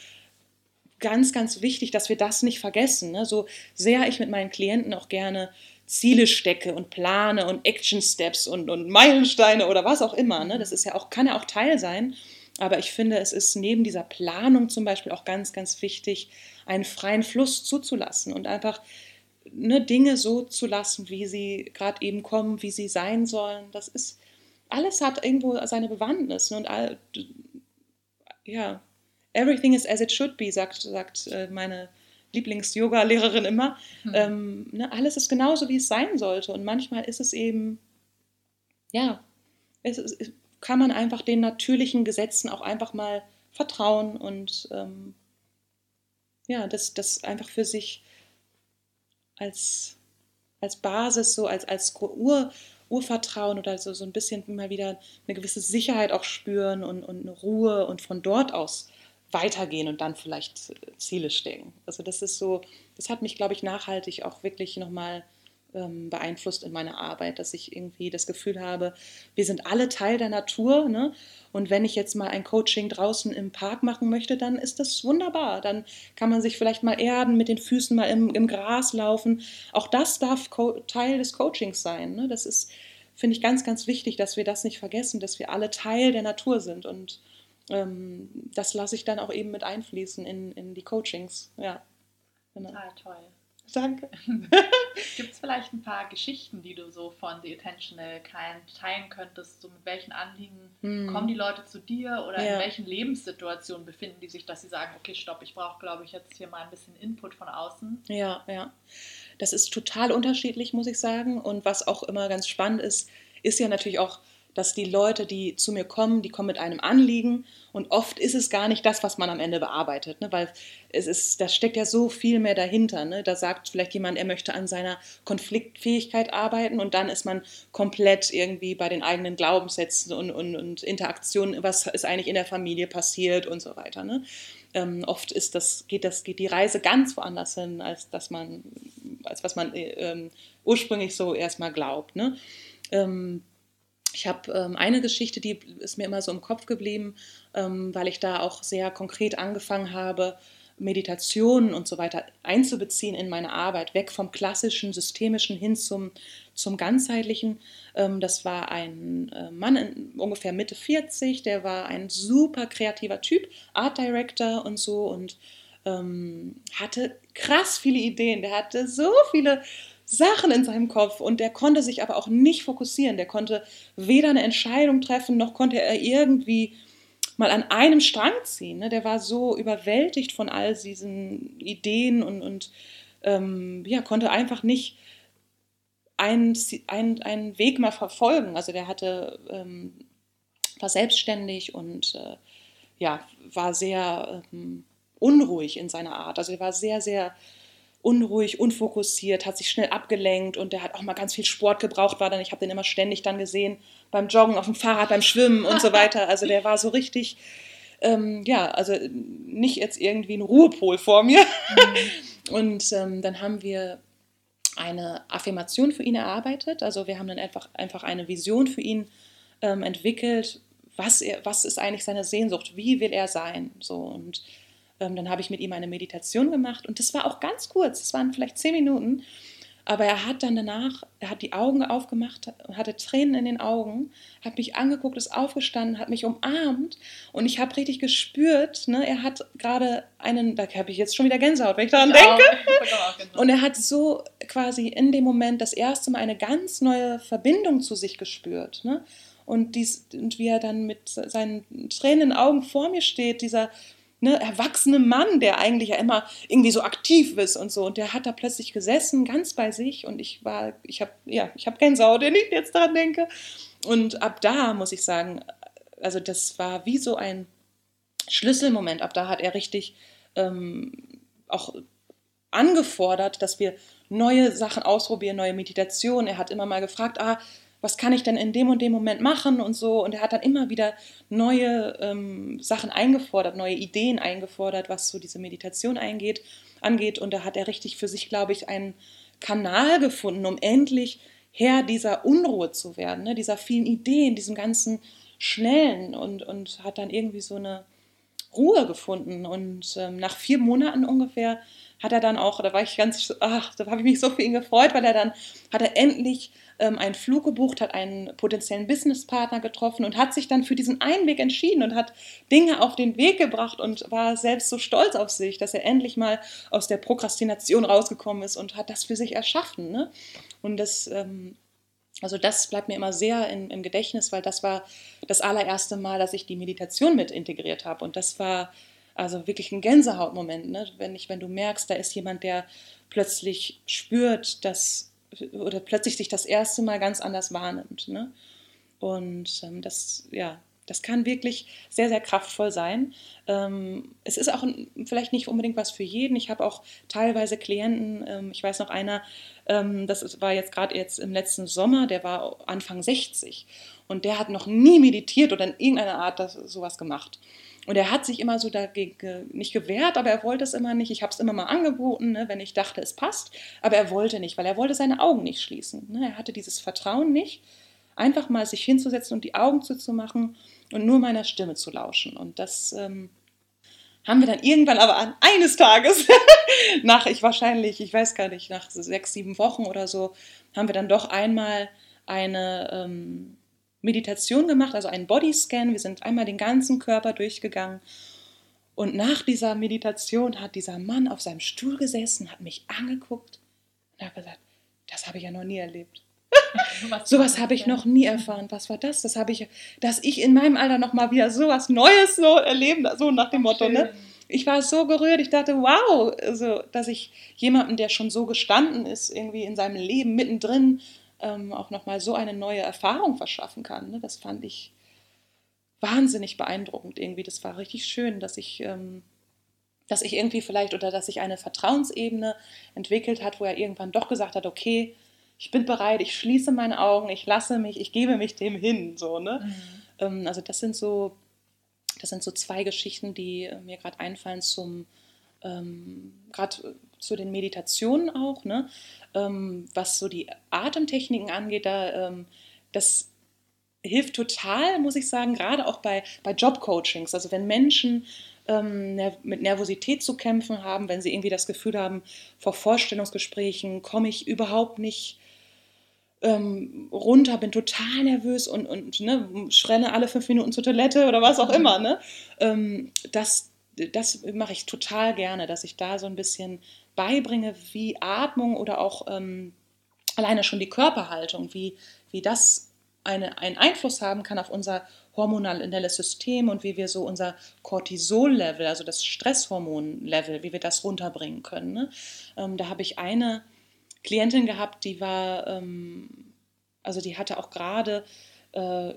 ganz, ganz wichtig, dass wir das nicht vergessen. Ne? So sehr ich mit meinen Klienten auch gerne Ziele stecke und plane und Action Steps und, und Meilensteine oder was auch immer. Ne? Das ist ja auch, kann ja auch Teil sein. Aber ich finde, es ist neben dieser Planung zum Beispiel auch ganz, ganz wichtig, einen freien Fluss zuzulassen und einfach ne, Dinge so zu lassen, wie sie gerade eben kommen, wie sie sein sollen. Das ist, alles hat irgendwo seine Bewandtnis. Ne? Und all, ja, everything is as it should be, sagt, sagt äh, meine Lieblings-Yoga-Lehrerin immer. Mhm. Ähm, ne, alles ist genauso, wie es sein sollte. Und manchmal ist es eben, ja, es, es kann man einfach den natürlichen Gesetzen auch einfach mal vertrauen und ähm, ja, das, das einfach für sich als, als Basis, so als, als Ur, Urvertrauen oder so, so ein bisschen mal wieder eine gewisse Sicherheit auch spüren und, und eine Ruhe und von dort aus weitergehen und dann vielleicht Ziele stecken. Also das ist so, das hat mich, glaube ich, nachhaltig auch wirklich nochmal ähm, beeinflusst in meiner Arbeit, dass ich irgendwie das Gefühl habe, wir sind alle Teil der Natur. Ne? Und wenn ich jetzt mal ein Coaching draußen im Park machen möchte, dann ist das wunderbar. Dann kann man sich vielleicht mal erden, mit den Füßen mal im, im Gras laufen. Auch das darf Teil des Coachings sein. Ne? Das ist, finde ich, ganz, ganz wichtig, dass wir das nicht vergessen, dass wir alle Teil der Natur sind. Und ähm, das lasse ich dann auch eben mit einfließen in, in die Coachings. Ja. Genau. Total toll. Danke. [LAUGHS] Gibt es vielleicht ein paar Geschichten, die du so von The Attentional Kind teilen könntest? So mit welchen Anliegen hm. kommen die Leute zu dir oder ja. in welchen Lebenssituationen befinden die sich, dass sie sagen, okay, stopp, ich brauche, glaube ich, jetzt hier mal ein bisschen Input von außen? Ja, ja. Das ist total unterschiedlich, muss ich sagen. Und was auch immer ganz spannend ist, ist ja natürlich auch dass die Leute, die zu mir kommen, die kommen mit einem Anliegen und oft ist es gar nicht das, was man am Ende bearbeitet, ne? weil es ist, da steckt ja so viel mehr dahinter. Ne? Da sagt vielleicht jemand, er möchte an seiner Konfliktfähigkeit arbeiten und dann ist man komplett irgendwie bei den eigenen Glaubenssätzen und, und, und Interaktionen, was ist eigentlich in der Familie passiert und so weiter. Ne? Ähm, oft ist das, geht, das, geht die Reise ganz woanders hin, als, dass man, als was man äh, ähm, ursprünglich so erstmal glaubt. Ne? Ähm, ich habe ähm, eine Geschichte, die ist mir immer so im Kopf geblieben, ähm, weil ich da auch sehr konkret angefangen habe, Meditationen und so weiter einzubeziehen in meine Arbeit, weg vom klassischen, systemischen hin zum, zum ganzheitlichen. Ähm, das war ein äh, Mann in ungefähr Mitte 40, der war ein super kreativer Typ, Art Director und so und ähm, hatte krass viele Ideen. Der hatte so viele Sachen in seinem Kopf und der konnte sich aber auch nicht fokussieren. Der konnte weder eine Entscheidung treffen, noch konnte er irgendwie mal an einem Strang ziehen. Ne? Der war so überwältigt von all diesen Ideen und, und ähm, ja, konnte einfach nicht einen, einen, einen Weg mal verfolgen. Also der hatte, ähm, war selbstständig und äh, ja, war sehr ähm, unruhig in seiner Art. Also er war sehr, sehr unruhig, unfokussiert, hat sich schnell abgelenkt und der hat auch mal ganz viel Sport gebraucht, war dann, ich habe den immer ständig dann gesehen, beim Joggen, auf dem Fahrrad, beim Schwimmen und so weiter. [LAUGHS] Also der war so richtig, ähm, ja, also nicht jetzt irgendwie ein Ruhepol vor mir. Mhm. [LAUGHS] Und ähm, dann haben wir eine Affirmation für ihn erarbeitet. Also wir haben dann einfach, einfach eine Vision für ihn ähm, entwickelt. Was, er, was ist eigentlich seine Sehnsucht? Wie will er sein? So und dann habe ich mit ihm eine Meditation gemacht und das war auch ganz kurz, das waren vielleicht zehn Minuten. Aber er hat dann danach, er hat die Augen aufgemacht, hatte Tränen in den Augen, hat mich angeguckt, ist aufgestanden, hat mich umarmt und ich habe richtig gespürt, ne, er hat gerade einen, da habe ich jetzt schon wieder Gänsehaut, wenn ich daran ich denke. Auch, und er hat so quasi in dem Moment das erste Mal eine ganz neue Verbindung zu sich gespürt. Ne? Und, dies, und wie er dann mit seinen Tränen in den Augen vor mir steht, dieser ne, erwachsene Mann, der eigentlich ja immer irgendwie so aktiv ist und so. Und der hat da plötzlich gesessen, ganz bei sich. Und ich war, ich habe, ja, ich habe Gänsehaut, wenn ich jetzt daran denke. Und ab da muss ich sagen, also das war wie so ein Schlüsselmoment. Ab da hat er richtig ähm, auch angefordert, dass wir neue Sachen ausprobieren, neue Meditationen. Er hat immer mal gefragt, ah, was kann ich denn in dem und dem Moment machen und so. Und er hat dann immer wieder neue ähm, Sachen eingefordert, neue Ideen eingefordert, was so diese Meditation eingeht, angeht. Und da hat er richtig für sich, glaube ich, einen Kanal gefunden, um endlich Herr dieser Unruhe zu werden, ne? dieser vielen Ideen, diesem ganzen Schnellen und, und hat dann irgendwie so eine Ruhe gefunden. Und ähm, nach vier Monaten ungefähr hat er dann auch, da war ich ganz, ach, da habe ich mich so für ihn gefreut, weil er dann hat er endlich ähm, einen Flug gebucht, hat einen potenziellen Businesspartner getroffen und hat sich dann für diesen einen Weg entschieden und hat Dinge auf den Weg gebracht und war selbst so stolz auf sich, dass er endlich mal aus der Prokrastination rausgekommen ist und hat das für sich erschaffen. Ne? Und das, ähm, also das bleibt mir immer sehr in, im Gedächtnis, weil das war das allererste Mal, dass ich die Meditation mit integriert habe. Und das war also wirklich ein Gänsehautmoment, ne? wenn, ich, wenn du merkst, da ist jemand, der plötzlich spürt, dass oder plötzlich sich das erste Mal ganz anders wahrnimmt. Ne? Und ähm, das, ja, das kann wirklich sehr, sehr kraftvoll sein. Ähm, es ist auch vielleicht nicht unbedingt was für jeden. Ich habe auch teilweise Klienten, ähm, ich weiß noch einer, ähm, das war jetzt gerade jetzt im letzten Sommer, der war Anfang 60 und der hat noch nie meditiert oder in irgendeiner Art das, sowas gemacht. Und er hat sich immer so dagegen nicht gewehrt, aber er wollte es immer nicht. Ich habe es immer mal angeboten, ne, wenn ich dachte, es passt. Aber er wollte nicht, weil er wollte seine Augen nicht schließen. Ne. Er hatte dieses Vertrauen nicht, einfach mal sich hinzusetzen und die Augen zuzumachen und nur meiner Stimme zu lauschen. Und das ähm, haben wir dann irgendwann aber an eines Tages, [LAUGHS] nach ich wahrscheinlich, ich weiß gar nicht, nach sechs, sieben Wochen oder so, haben wir dann doch einmal eine ähm, Meditation gemacht, also einen Bodyscan. Wir sind einmal den ganzen Körper durchgegangen. Und nach dieser Meditation hat dieser Mann auf seinem Stuhl gesessen, hat mich angeguckt und hat gesagt, das habe ich ja noch nie erlebt. [LAUGHS] [LAUGHS] sowas habe ich noch nie erfahren. Was war das? Das habe ich, dass ich in meinem Alter noch mal wieder sowas Neues so erleben, so nach dem Motto. Ne? Ich war so gerührt. Ich dachte, wow, also, dass ich jemanden, der schon so gestanden ist, irgendwie in seinem Leben mittendrin, ähm, auch nochmal so eine neue Erfahrung verschaffen kann. Ne? Das fand ich wahnsinnig beeindruckend irgendwie. Das war richtig schön, dass ich, ähm, dass ich irgendwie vielleicht oder dass sich eine Vertrauensebene entwickelt hat, wo er irgendwann doch gesagt hat, okay, ich bin bereit, ich schließe meine Augen, ich lasse mich, ich gebe mich dem hin. So, ne? Mhm. Ähm, also das sind so, das sind so zwei Geschichten, die äh, mir gerade einfallen zum ähm, gerade zu den Meditationen auch, ne? Ähm, was so die Atemtechniken angeht, da, ähm, das hilft total, muss ich sagen, gerade auch bei, bei Jobcoachings. Also wenn Menschen ähm, mit Nervosität zu kämpfen haben, wenn sie irgendwie das Gefühl haben, vor Vorstellungsgesprächen komme ich überhaupt nicht ähm, runter, bin total nervös und, und ne, schrenne alle fünf Minuten zur Toilette oder was auch immer. Ne? Ähm, das das mache ich total gerne, dass ich da so ein bisschen beibringe, wie Atmung oder auch ähm, alleine schon die Körperhaltung, wie, wie das eine, einen Einfluss haben kann auf unser hormonelles System und wie wir so unser Cortisol-Level, also das Stresshormon-Level, wie wir das runterbringen können. Ne? Ähm, da habe ich eine Klientin gehabt, die war, ähm, also die hatte auch gerade äh,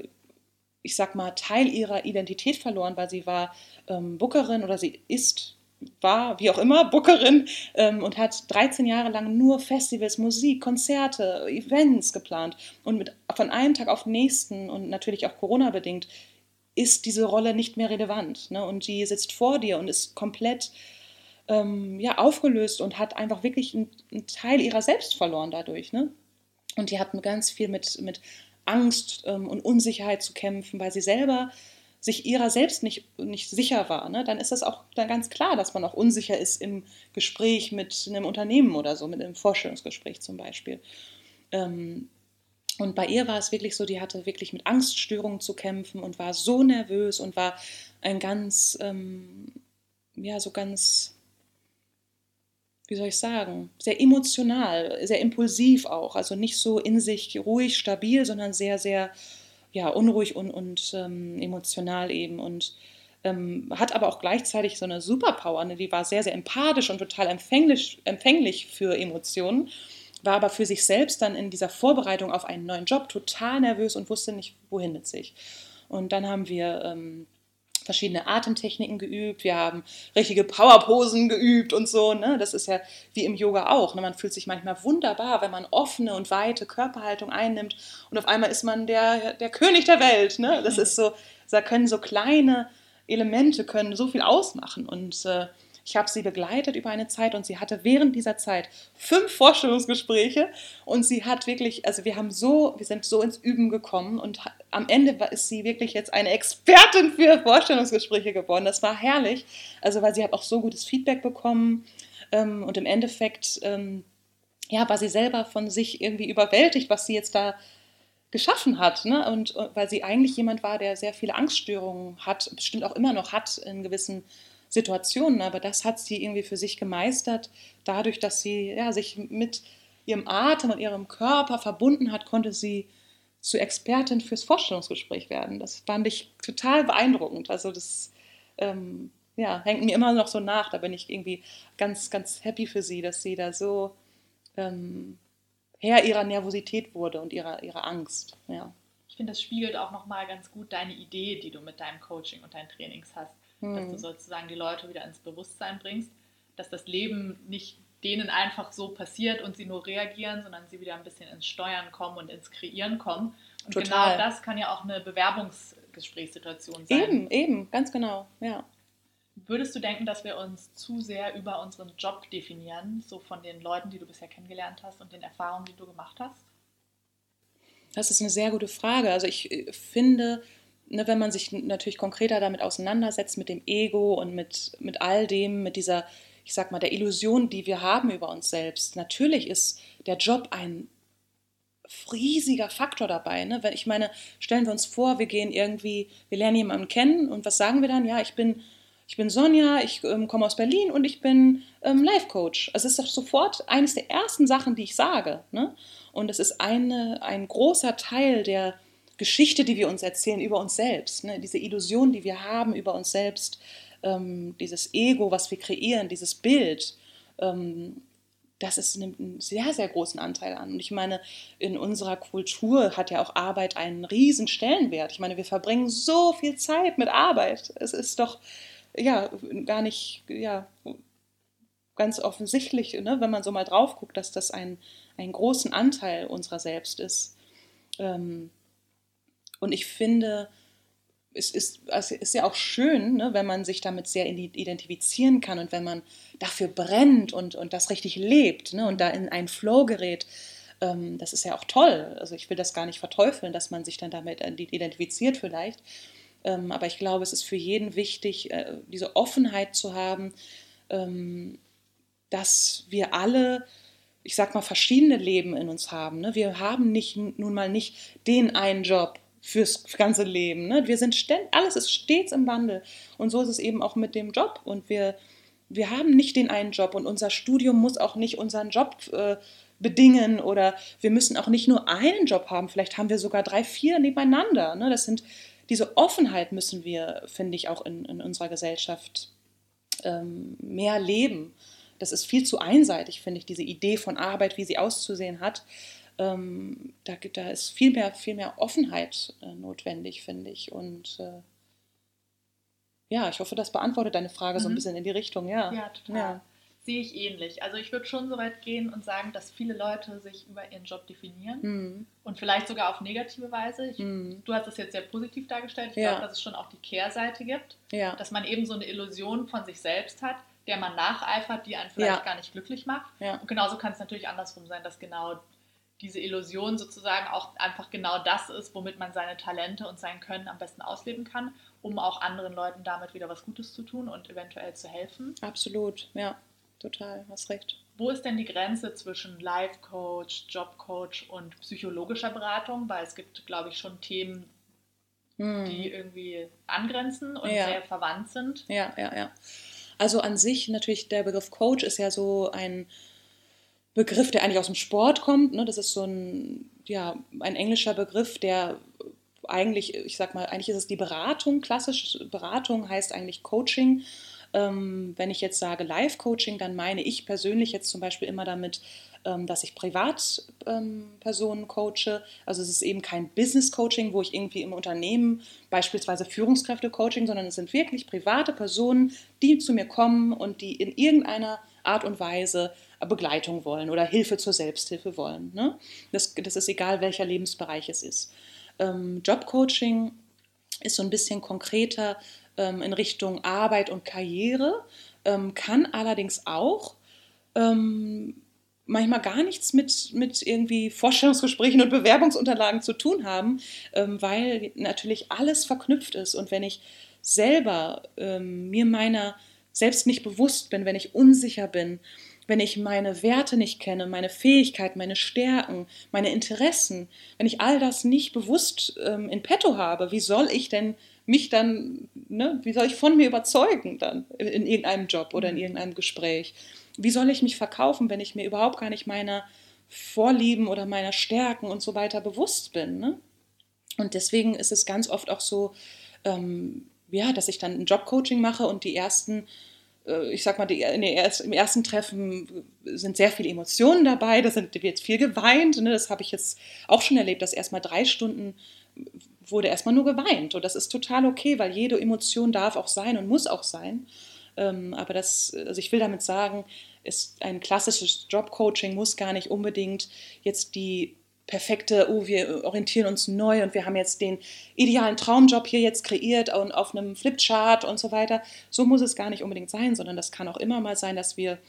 ich sag mal, Teil ihrer Identität verloren, weil sie war ähm, Bookerin oder sie ist, war, wie auch immer, Bookerin ähm, und hat 13 Jahre lang nur Festivals, Musik, Konzerte, Events geplant. Und mit, von einem Tag auf den nächsten und natürlich auch Corona-bedingt ist diese Rolle nicht mehr relevant. Ne? Und die sitzt vor dir und ist komplett ähm, ja, aufgelöst und hat einfach wirklich einen, einen Teil ihrer selbst verloren dadurch. Ne? Und die hat ganz viel mit, mit Angst ähm, und Unsicherheit zu kämpfen, weil sie selber sich ihrer selbst nicht, nicht sicher war, ne? dann ist das auch dann ganz klar, dass man auch unsicher ist im Gespräch mit einem Unternehmen oder so, mit einem Vorstellungsgespräch zum Beispiel. Ähm, und bei ihr war es wirklich so, die hatte wirklich mit Angststörungen zu kämpfen und war so nervös und war ein ganz, ähm, ja, so ganz wie soll ich sagen, sehr emotional, sehr impulsiv auch. Also nicht so in sich ruhig, stabil, sondern sehr, sehr ja, unruhig und, und ähm, emotional eben. Und ähm, hat aber auch gleichzeitig so eine Superpower. Ne? Die war sehr, sehr empathisch und total empfänglich, empfänglich für Emotionen. War aber für sich selbst dann in dieser Vorbereitung auf einen neuen Job total nervös und wusste nicht, wohin mit sich. Und dann haben wir ähm, verschiedene Atemtechniken geübt, wir haben richtige Powerposen geübt und so. Ne? Das ist ja wie im Yoga auch. Ne? Man fühlt sich manchmal wunderbar, wenn man offene und weite Körperhaltung einnimmt und auf einmal ist man der, der König der Welt. Ne? Das ist so, da können so kleine Elemente können so viel ausmachen und äh, ich habe sie begleitet über eine Zeit und sie hatte während dieser Zeit fünf Vorstellungsgespräche und sie hat wirklich, also wir haben so, wir sind so ins Üben gekommen und am Ende ist sie wirklich jetzt eine Expertin für Vorstellungsgespräche geworden. Das war herrlich, also weil sie hat auch so gutes Feedback bekommen ähm, und im Endeffekt, ähm, ja, war sie selber von sich irgendwie überwältigt, was sie jetzt da geschaffen hat. Ne? Und äh, weil sie eigentlich jemand war, der sehr viele Angststörungen hat, bestimmt auch immer noch hat in gewissen Situationen, aber das hat sie irgendwie für sich gemeistert. Dadurch, dass sie ja, sich mit ihrem Atem und ihrem Körper verbunden hat, konnte sie zu Expertin fürs Vorstellungsgespräch werden. Das fand ich total beeindruckend. Also das ähm, ja, hängt mir immer noch so nach. Da bin ich irgendwie ganz, ganz happy für sie, dass sie da so ähm, Herr ihrer Nervosität wurde und ihrer, ihrer Angst. Ja. Ich finde, das spiegelt auch nochmal ganz gut deine Idee, die du mit deinem Coaching und deinen Trainings hast hm. dass du hm. sozusagen die Leute wieder ins Bewusstsein bringst, dass das Leben nicht denen einfach so passiert und sie nur reagieren, sondern sie wieder ein bisschen ins Steuern kommen und ins Kreieren kommen. Und Total. genau das kann ja auch eine Bewerbungsgesprächssituation sein. Eben, eben, ganz genau, ja. Würdest du denken, dass wir uns zu sehr über unseren Job definieren, so von den Leuten, die du bisher kennengelernt hast und den Erfahrungen, die du gemacht hast? Das ist eine sehr gute Frage. Also ich äh, finde, ne, wenn man sich natürlich konkreter damit auseinandersetzt, mit dem Ego und mit, mit all dem, mit dieser, ich sag mal, der Illusion, die wir haben über uns selbst. Natürlich ist der Job ein riesiger Faktor dabei. Ne? Wenn ich meine, stellen wir uns vor, wir gehen irgendwie, wir lernen jemanden kennen und was sagen wir dann? Ja, ich bin, ich bin Sonja, ich ähm, komme aus Berlin und ich bin ähm, Life Coach. Also es ist doch sofort eines der ersten Sachen, die ich sage. Ne? Und es ist eine, ein großer Teil der Geschichte, die wir uns erzählen über uns selbst, ne? diese Illusion, die wir haben über uns selbst, ähm, dieses Ego, was wir kreieren, dieses Bild, ähm, das ist, nimmt einen sehr, sehr großen Anteil an. Und ich meine, in unserer Kultur hat ja auch Arbeit einen riesen Stellenwert. Ich meine, wir verbringen so viel Zeit mit Arbeit. Es ist doch ja gar nicht ja, ganz offensichtlich, ne, wenn man so mal drauf guckt, dass das ein, einen großen Anteil unserer selbst ist. Ähm, und ich finde, es ist, es ist ja auch schön, ne, wenn man sich damit sehr identifizieren kann und wenn man dafür brennt und, und das richtig lebt ne, und da in einen Flow gerät. Ähm, das ist ja auch toll. Also ich will das gar nicht verteufeln, dass man sich dann damit identifiziert vielleicht. Ähm, aber ich glaube, es ist für jeden wichtig, äh, diese Offenheit zu haben, ähm, dass wir alle ich sag mal, verschiedene Leben in uns haben. Ne? Wir haben nicht, nun mal nicht den einen Job fürs ganze Leben. Ne? Wir sind ständig, alles ist stets im Wandel. Und so ist es eben auch mit dem Job. Und wir, wir haben nicht den einen Job und unser Studium muss auch nicht unseren Job äh, bedingen oder wir müssen auch nicht nur einen Job haben. Vielleicht haben wir sogar drei, vier nebeneinander. Ne? Das sind diese Offenheit müssen wir, finde ich, auch in, in unserer Gesellschaft ähm, mehr leben. Das ist viel zu einseitig, finde ich, diese Idee von Arbeit, wie sie auszusehen hat ähm, da, da ist viel mehr, viel mehr Offenheit äh, notwendig, finde ich. Und äh, ja, ich hoffe, das beantwortet deine Frage mhm. so ein mhm. bisschen in die Richtung, ja. Ja, total. Ja. Sehe ich ähnlich. Also ich würde schon so weit gehen und sagen, dass viele Leute sich über ihren Job definieren mhm. und vielleicht sogar auf negative Weise. Ich, mhm. Du hast es jetzt sehr positiv dargestellt. Ich ja. glaube, dass es schon auch die Kehrseite gibt, ja. dass man eben so eine Illusion von sich selbst hat, der man nacheifert, die einen vielleicht ja. gar nicht glücklich macht. Und genauso kann es natürlich andersrum sein, dass genau diese Illusion sozusagen auch einfach genau das ist, womit man seine Talente und sein Können am besten ausleben kann, um auch anderen Leuten damit wieder was Gutes zu tun und eventuell zu helfen. Absolut, ja, total, hast recht. Wo ist denn die Grenze zwischen Life Coach, Job Coach und psychologischer Beratung? Weil es gibt, glaube ich, schon Themen, hm. die irgendwie angrenzen und ja. sehr verwandt sind. Ja, ja, ja. Also an sich natürlich der Begriff Coach ist ja so ein Begriff, der eigentlich aus dem Sport kommt. Ne? Das ist so ein, ja, ein englischer Begriff, der eigentlich, ich sag mal, eigentlich ist es die Beratung, klassisch Beratung heißt eigentlich Coaching. Ähm, wenn ich jetzt sage Live-Coaching, dann meine ich persönlich jetzt zum Beispiel immer damit, ähm, dass ich Privatpersonen ähm, coache. Also es ist eben kein Business-Coaching, wo ich irgendwie im Unternehmen beispielsweise Führungskräfte-Coaching, sondern es sind wirklich private Personen, die zu mir kommen und die in irgendeiner Art und Weise Begleitung wollen oder Hilfe zur Selbsthilfe wollen. Ne? Das, das ist egal, welcher Lebensbereich es ist. Ähm, Jobcoaching ist so ein bisschen konkreter ähm, in Richtung Arbeit und Karriere, ähm, kann allerdings auch ähm, manchmal gar nichts mit, mit irgendwie Vorstellungsgesprächen und Bewerbungsunterlagen zu tun haben, ähm, weil natürlich alles verknüpft ist. Und wenn ich selber ähm, mir meiner selbst nicht bewusst bin, wenn ich unsicher bin, wenn ich meine Werte nicht kenne, meine Fähigkeiten, meine Stärken, meine Interessen, wenn ich all das nicht bewusst ähm, in petto habe, wie soll ich denn mich dann, ne, wie soll ich von mir überzeugen dann in irgendeinem Job oder in mhm. irgendeinem Gespräch? Wie soll ich mich verkaufen, wenn ich mir überhaupt gar nicht meiner Vorlieben oder meiner Stärken und so weiter bewusst bin? Ne? Und deswegen ist es ganz oft auch so, ähm, ja, dass ich dann ein Jobcoaching mache und die ersten äh, ich sag mal, die, erst, im ersten Treffen sind sehr viele Emotionen dabei, da sind, wird viel geweint. Ne? Das habe ich jetzt auch schon erlebt, dass erstmal drei Stunden wurde erstmal nur geweint. Und das ist total okay, weil jede Emotion darf auch sein und muss auch sein. Ähm, aber das, also ich will damit sagen, ist ein klassisches Jobcoaching muss gar nicht unbedingt jetzt die perfekte, oh, wir orientieren uns neu und wir haben jetzt den idealen Traumjob hier jetzt kreiert und auf einem Flipchart und so weiter. So muss es gar nicht unbedingt sein, sondern das kann auch immer mal sein, dass wir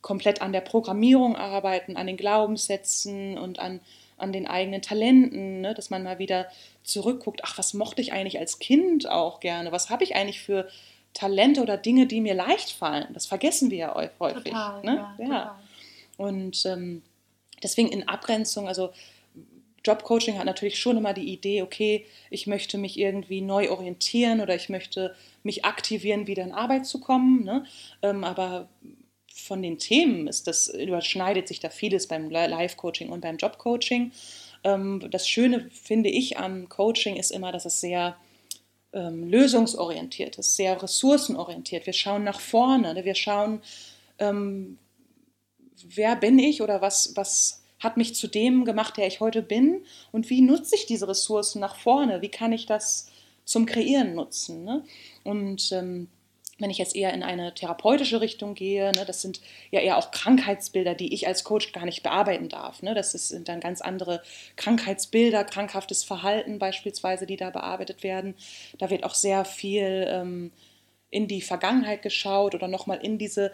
komplett an der Programmierung arbeiten, an den Glaubenssätzen und an, an den eigenen Talenten, ne? dass man mal wieder zurückguckt, ach, was mochte ich eigentlich als Kind auch gerne? Was habe ich eigentlich für Talente oder Dinge, die mir leicht fallen? Das vergessen wir ja häufig. Total, ne? ja, ja. Total. Und ähm, deswegen in Abgrenzung, also Jobcoaching hat natürlich schon immer die Idee, okay, ich möchte mich irgendwie neu orientieren oder ich möchte mich aktivieren, wieder in Arbeit zu kommen. Ne? Ähm, aber von den Themen ist das, überschneidet sich da vieles beim Live-Coaching und beim Jobcoaching. Ähm, das Schöne, finde ich, am Coaching ist immer, dass es sehr ähm, lösungsorientiert ist, sehr ressourcenorientiert. Wir schauen nach vorne, ne? wir schauen, ähm, wer bin ich oder was, was hat mich zu dem gemacht, der ich heute bin und wie nutze ich diese Ressourcen nach vorne, wie kann ich das zum Kreieren nutzen. Ne? Und ähm, wenn ich jetzt eher in eine therapeutische Richtung gehe, ne, das sind ja eher auch Krankheitsbilder, die ich als Coach gar nicht bearbeiten darf. Ne? Das sind dann ganz andere Krankheitsbilder, krankhaftes Verhalten beispielsweise, die da bearbeitet werden. Da wird auch sehr viel ähm, in die Vergangenheit geschaut oder nochmal in diese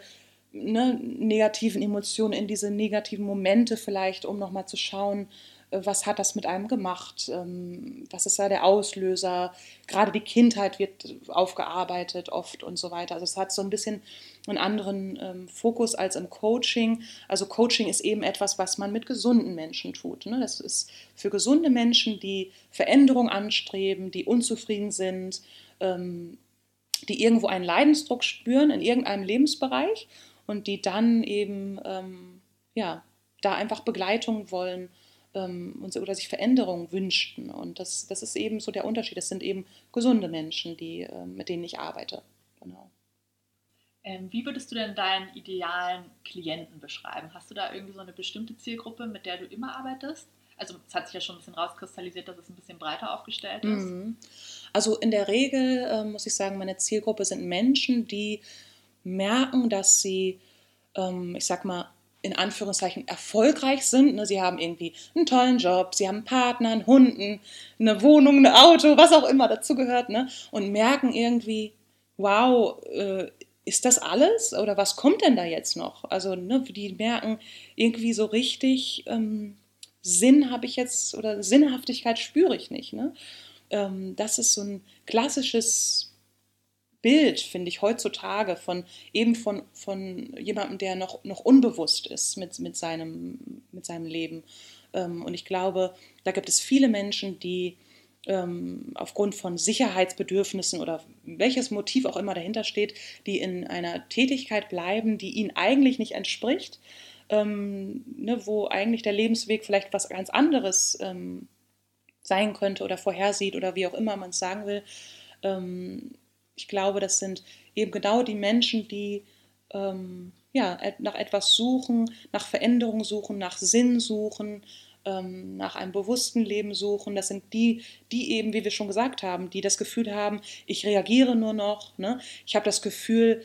ne, negativen Emotionen, in diese negativen Momente vielleicht, um nochmal zu schauen, äh, was hat das mit einem gemacht, ähm, was ist da der Auslöser, gerade die Kindheit wird aufgearbeitet oft und so weiter. Also es hat so ein bisschen einen anderen ähm, Fokus als im Coaching. Also Coaching ist eben etwas, was man mit gesunden Menschen tut. Ne? Das ist für gesunde Menschen, die Veränderung anstreben, die unzufrieden sind, ähm, die irgendwo einen Leidensdruck spüren in irgendeinem Lebensbereich und die dann eben ja, da einfach Begleitung wollen ähm, oder sich Veränderungen wünschten. Und das, das ist eben so der Unterschied. Das sind eben gesunde Menschen, die, äh, mit denen ich arbeite. Genau. Ähm, wie würdest du denn deinen idealen Klienten beschreiben? Hast du da irgendwie so eine bestimmte Zielgruppe, mit der du immer arbeitest? Also es hat sich ja schon ein bisschen rauskristallisiert, dass es ein bisschen breiter aufgestellt ist. Mhm. Also in der Regel äh, muss ich sagen, meine Zielgruppe sind Menschen, die merken, dass sie, ähm, ich sag mal, in Anführungszeichen erfolgreich sind. Ne? Sie haben irgendwie einen tollen Job, sie haben einen Partner, einen Hunden, eine Wohnung, ein Auto, was auch immer dazu gehört. Ne? Und merken irgendwie, wow, äh, ist das alles oder was kommt denn da jetzt noch? Also ne, die merken irgendwie so richtig, ähm, Sinn habe ich jetzt oder Sinnhaftigkeit spüre ich nicht. Ne? Ähm, das ist so ein klassisches Bild, finde ich, heutzutage von eben von, von jemandem, der noch, noch unbewusst ist mit, mit, seinem, mit seinem Leben. Ähm, und ich glaube, da gibt es viele Menschen, die ähm, aufgrund von Sicherheitsbedürfnissen oder welches Motiv auch immer dahinter steht, die in einer Tätigkeit bleiben, die ihnen eigentlich nicht entspricht, ähm, ne, wo eigentlich der Lebensweg vielleicht was ganz anderes sein könnte oder vorhersieht oder wie auch immer man es sagen will. Ich glaube, das sind eben genau die Menschen, die ähm, ja, nach etwas suchen, nach Veränderung suchen, nach Sinn suchen, ähm, nach einem bewussten Leben suchen. Das sind die, die eben, wie wir schon gesagt haben, die das Gefühl haben, ich reagiere nur noch. Ne? Ich habe das Gefühl,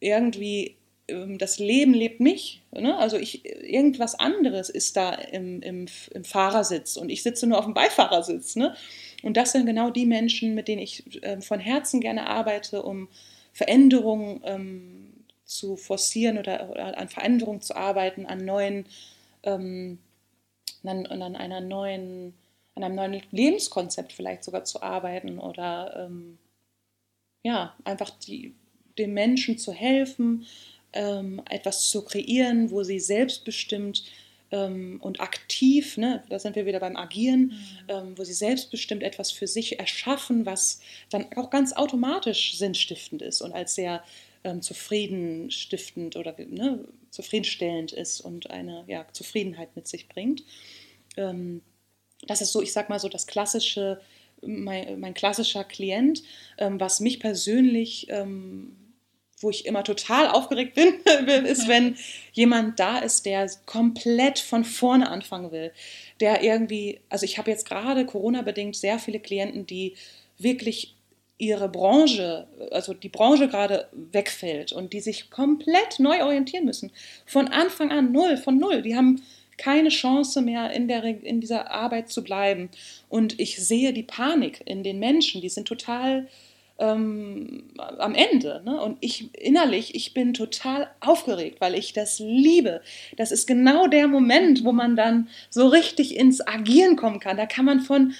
irgendwie ähm, das Leben lebt mich. Ne? Also ich, irgendwas anderes ist da im, im, im, Fahrersitz und ich sitze nur auf dem Beifahrersitz. Ne? Und das sind genau die Menschen, mit denen ich äh, von Herzen gerne arbeite, um Veränderungen ähm, zu forcieren oder, oder, an Veränderungen zu arbeiten, an neuen ähm, an, an einer neuen, an einem neuen Lebenskonzept vielleicht sogar zu arbeiten oder ähm, ja, einfach die, den Menschen zu helfen, ähm, etwas zu kreieren, wo sie selbstbestimmt ähm, und aktiv, ne, da sind wir wieder beim Agieren, mhm. ähm, wo sie selbstbestimmt etwas für sich erschaffen, was dann auch ganz automatisch sinnstiftend ist und als sehr ähm, zufriedenstiftend oder ne, zufriedenstellend ist und eine ja, Zufriedenheit mit sich bringt. Ähm, das ist so, ich sag mal so, das klassische, mein, mein klassischer Klient, ähm, was mich persönlich ähm, wo ich immer total aufgeregt bin, [LAUGHS] ist, wenn jemand da ist, der komplett von vorne anfangen will. Der irgendwie, also ich habe jetzt gerade Corona-bedingt sehr viele Klienten, die wirklich ihre Branche, also die Branche gerade wegfällt und die sich komplett neu orientieren müssen. Von Anfang an null, von null. Die haben keine Chance mehr in, der, in dieser Arbeit zu bleiben. Und ich sehe die Panik in den Menschen, die sind total ähm, am Ende. Ne? Und ich innerlich, ich bin total aufgeregt, weil ich das liebe. Das ist genau der Moment, wo man dann so richtig ins Agieren kommen kann. Da kann man von